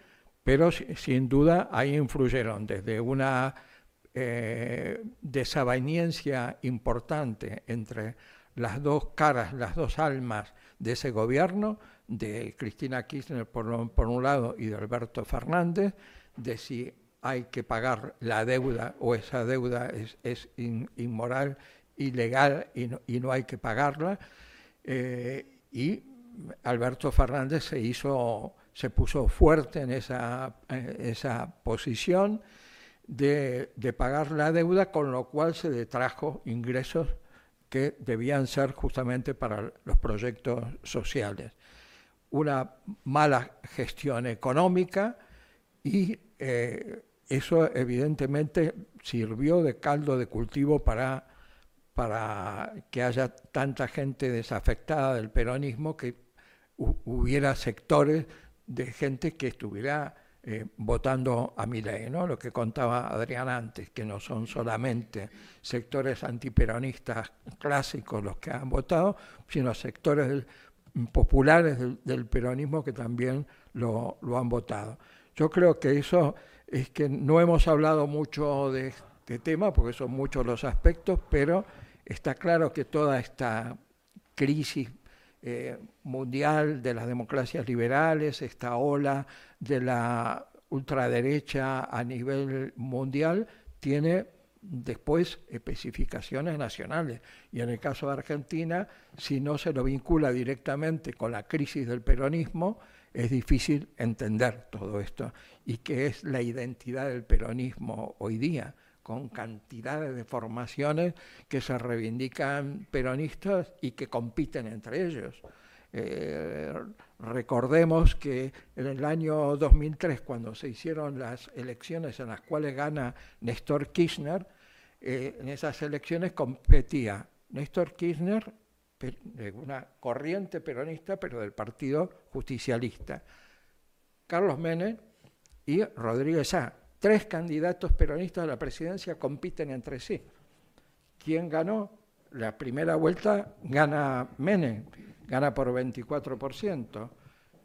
[SPEAKER 6] pero sin duda ahí influyeron desde una eh, desaveniencia importante entre las dos caras, las dos almas de ese gobierno, de Cristina Kirchner por, un lado y de Alberto Fernández, de si hay que pagar la deuda o esa deuda es, inmoral, ilegal y no, y no, hay que pagarla. Eh, y Alberto Fernández se hizo, se puso fuerte en esa, esa posición de, pagar la deuda, con lo cual se detrajo ingresos que debían ser justamente para los proyectos sociales. Una mala gestión económica y eh, eso evidentemente sirvió de caldo de cultivo para, para que haya tanta gente desafectada del peronismo que hubiera sectores de gente que estuviera eh, votando a Milei, ¿no? Lo que contaba Adrián antes, que no son solamente sectores antiperonistas clásicos los que han votado, sino sectores populares del, peronismo que también lo, han votado. Yo creo que eso es que no hemos hablado mucho de este tema, porque son muchos los aspectos, pero está claro que toda esta crisis eh, mundial de las democracias liberales, esta ola de la ultraderecha a nivel mundial, tiene después especificaciones nacionales. Y en el caso de Argentina, si no se lo vincula directamente con la crisis del peronismo, es difícil entender todo esto. ¿Y qué es la identidad del peronismo hoy día? con cantidades de formaciones que se reivindican peronistas y que compiten entre ellos. Eh, recordemos que en el año 2003, cuando se hicieron las elecciones en las cuales gana Néstor Kirchner, eh, en esas elecciones competía Néstor Kirchner, de una corriente peronista, pero del Partido Justicialista, Carlos Menem y Rodríguez A, tres candidatos peronistas a la presidencia compiten entre sí. ¿Quién ganó? La primera vuelta gana Menem, gana por 24%.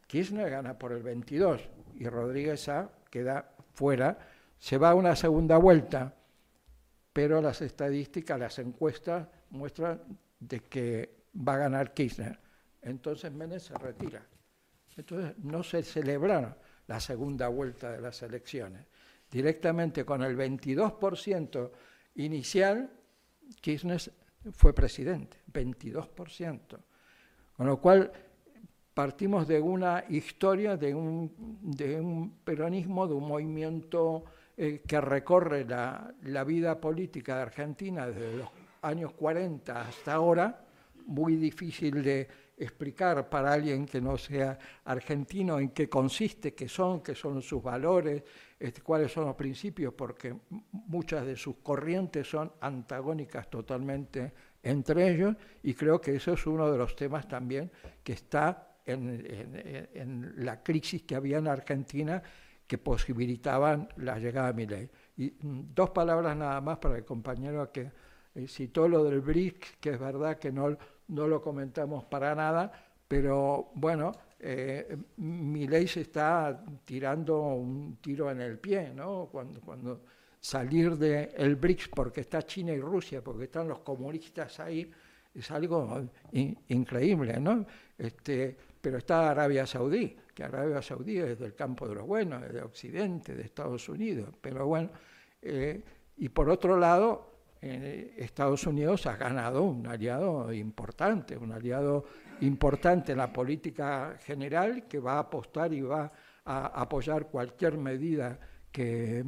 [SPEAKER 6] Kirchner gana por el 22% y Rodríguez A queda fuera. Se va a una segunda vuelta, pero las estadísticas, las encuestas muestran de que va a ganar Kirchner. Entonces Menem se retira. Entonces no se celebraron la segunda vuelta de las elecciones directamente con el 22% inicial, Kirchner fue presidente, 22%. Con lo cual partimos de una historia, de un, de un peronismo, de un movimiento eh, que recorre la, la, vida política de Argentina desde los años 40 hasta ahora, muy difícil de explicar para alguien que no sea argentino en qué consiste, qué son, qué son sus valores, este, cuáles son los principios, porque muchas de sus corrientes son antagónicas totalmente entre ellos, y creo que eso es uno de los temas también que está en, la crisis que había en Argentina que posibilitaban la llegada de mi ley. Y mm, dos palabras nada más para el compañero que eh, citó lo del BRIC, que es verdad que no, no lo comentamos para nada, pero bueno, eh, mi ley se está tirando un tiro en el pie, ¿no? Cuando, cuando salir del el BRICS porque está China y Rusia, porque están los comunistas ahí, es algo in, increíble, ¿no? Este, pero está Arabia Saudí, que Arabia Saudí es del campo de los buenos, es de Occidente, de Estados Unidos, pero bueno, eh, y por otro lado, eh, Estados Unidos ha ganado un aliado importante, un aliado importante en la política general que va a apostar y va a apoyar cualquier medida que,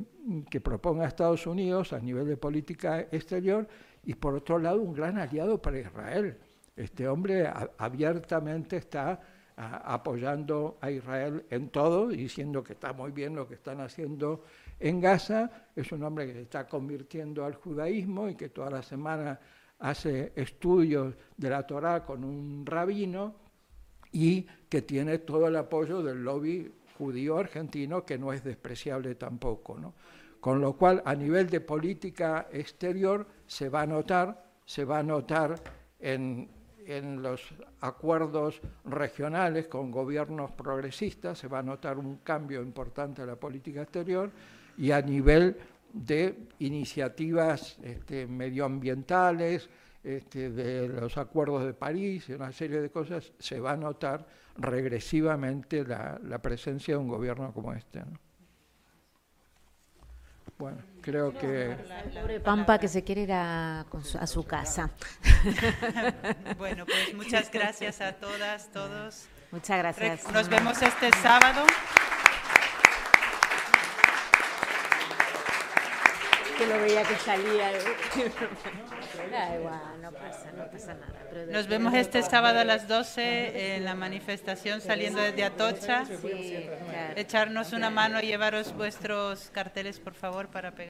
[SPEAKER 6] que proponga Estados Unidos a nivel de política exterior y por otro lado un gran aliado para Israel. Este hombre abiertamente está apoyando a Israel en todo, diciendo que está muy bien lo que están haciendo en Gaza. Es un hombre que se está convirtiendo al judaísmo y que toda la semana hace estudios de la Torá con un rabino y que tiene todo el apoyo del lobby judío argentino, que no es despreciable tampoco. ¿no? Con lo cual, a nivel de política exterior, se va a notar, se va a notar en, en los acuerdos regionales con gobiernos progresistas, se va a notar un cambio importante en la política exterior y a nivel de iniciativas este, medioambientales, este, de los acuerdos de París y una serie de cosas, se va a notar regresivamente la, la presencia de un gobierno como este. ¿no? Bueno, creo que...
[SPEAKER 3] Pobre Pampa que se quiere ir a, a su casa. <laughs>
[SPEAKER 7] bueno, pues muchas gracias a todas, todos.
[SPEAKER 3] Muchas gracias.
[SPEAKER 7] Nos vemos este sábado.
[SPEAKER 3] Que lo veía que salía. <laughs> da igual, no pasa, no pasa nada. Pero
[SPEAKER 7] Nos vemos este sábado a las 12 en la manifestación saliendo desde Atocha.
[SPEAKER 3] Sí, claro.
[SPEAKER 7] Echarnos una mano y llevaros vuestros carteles, por favor, para pegar.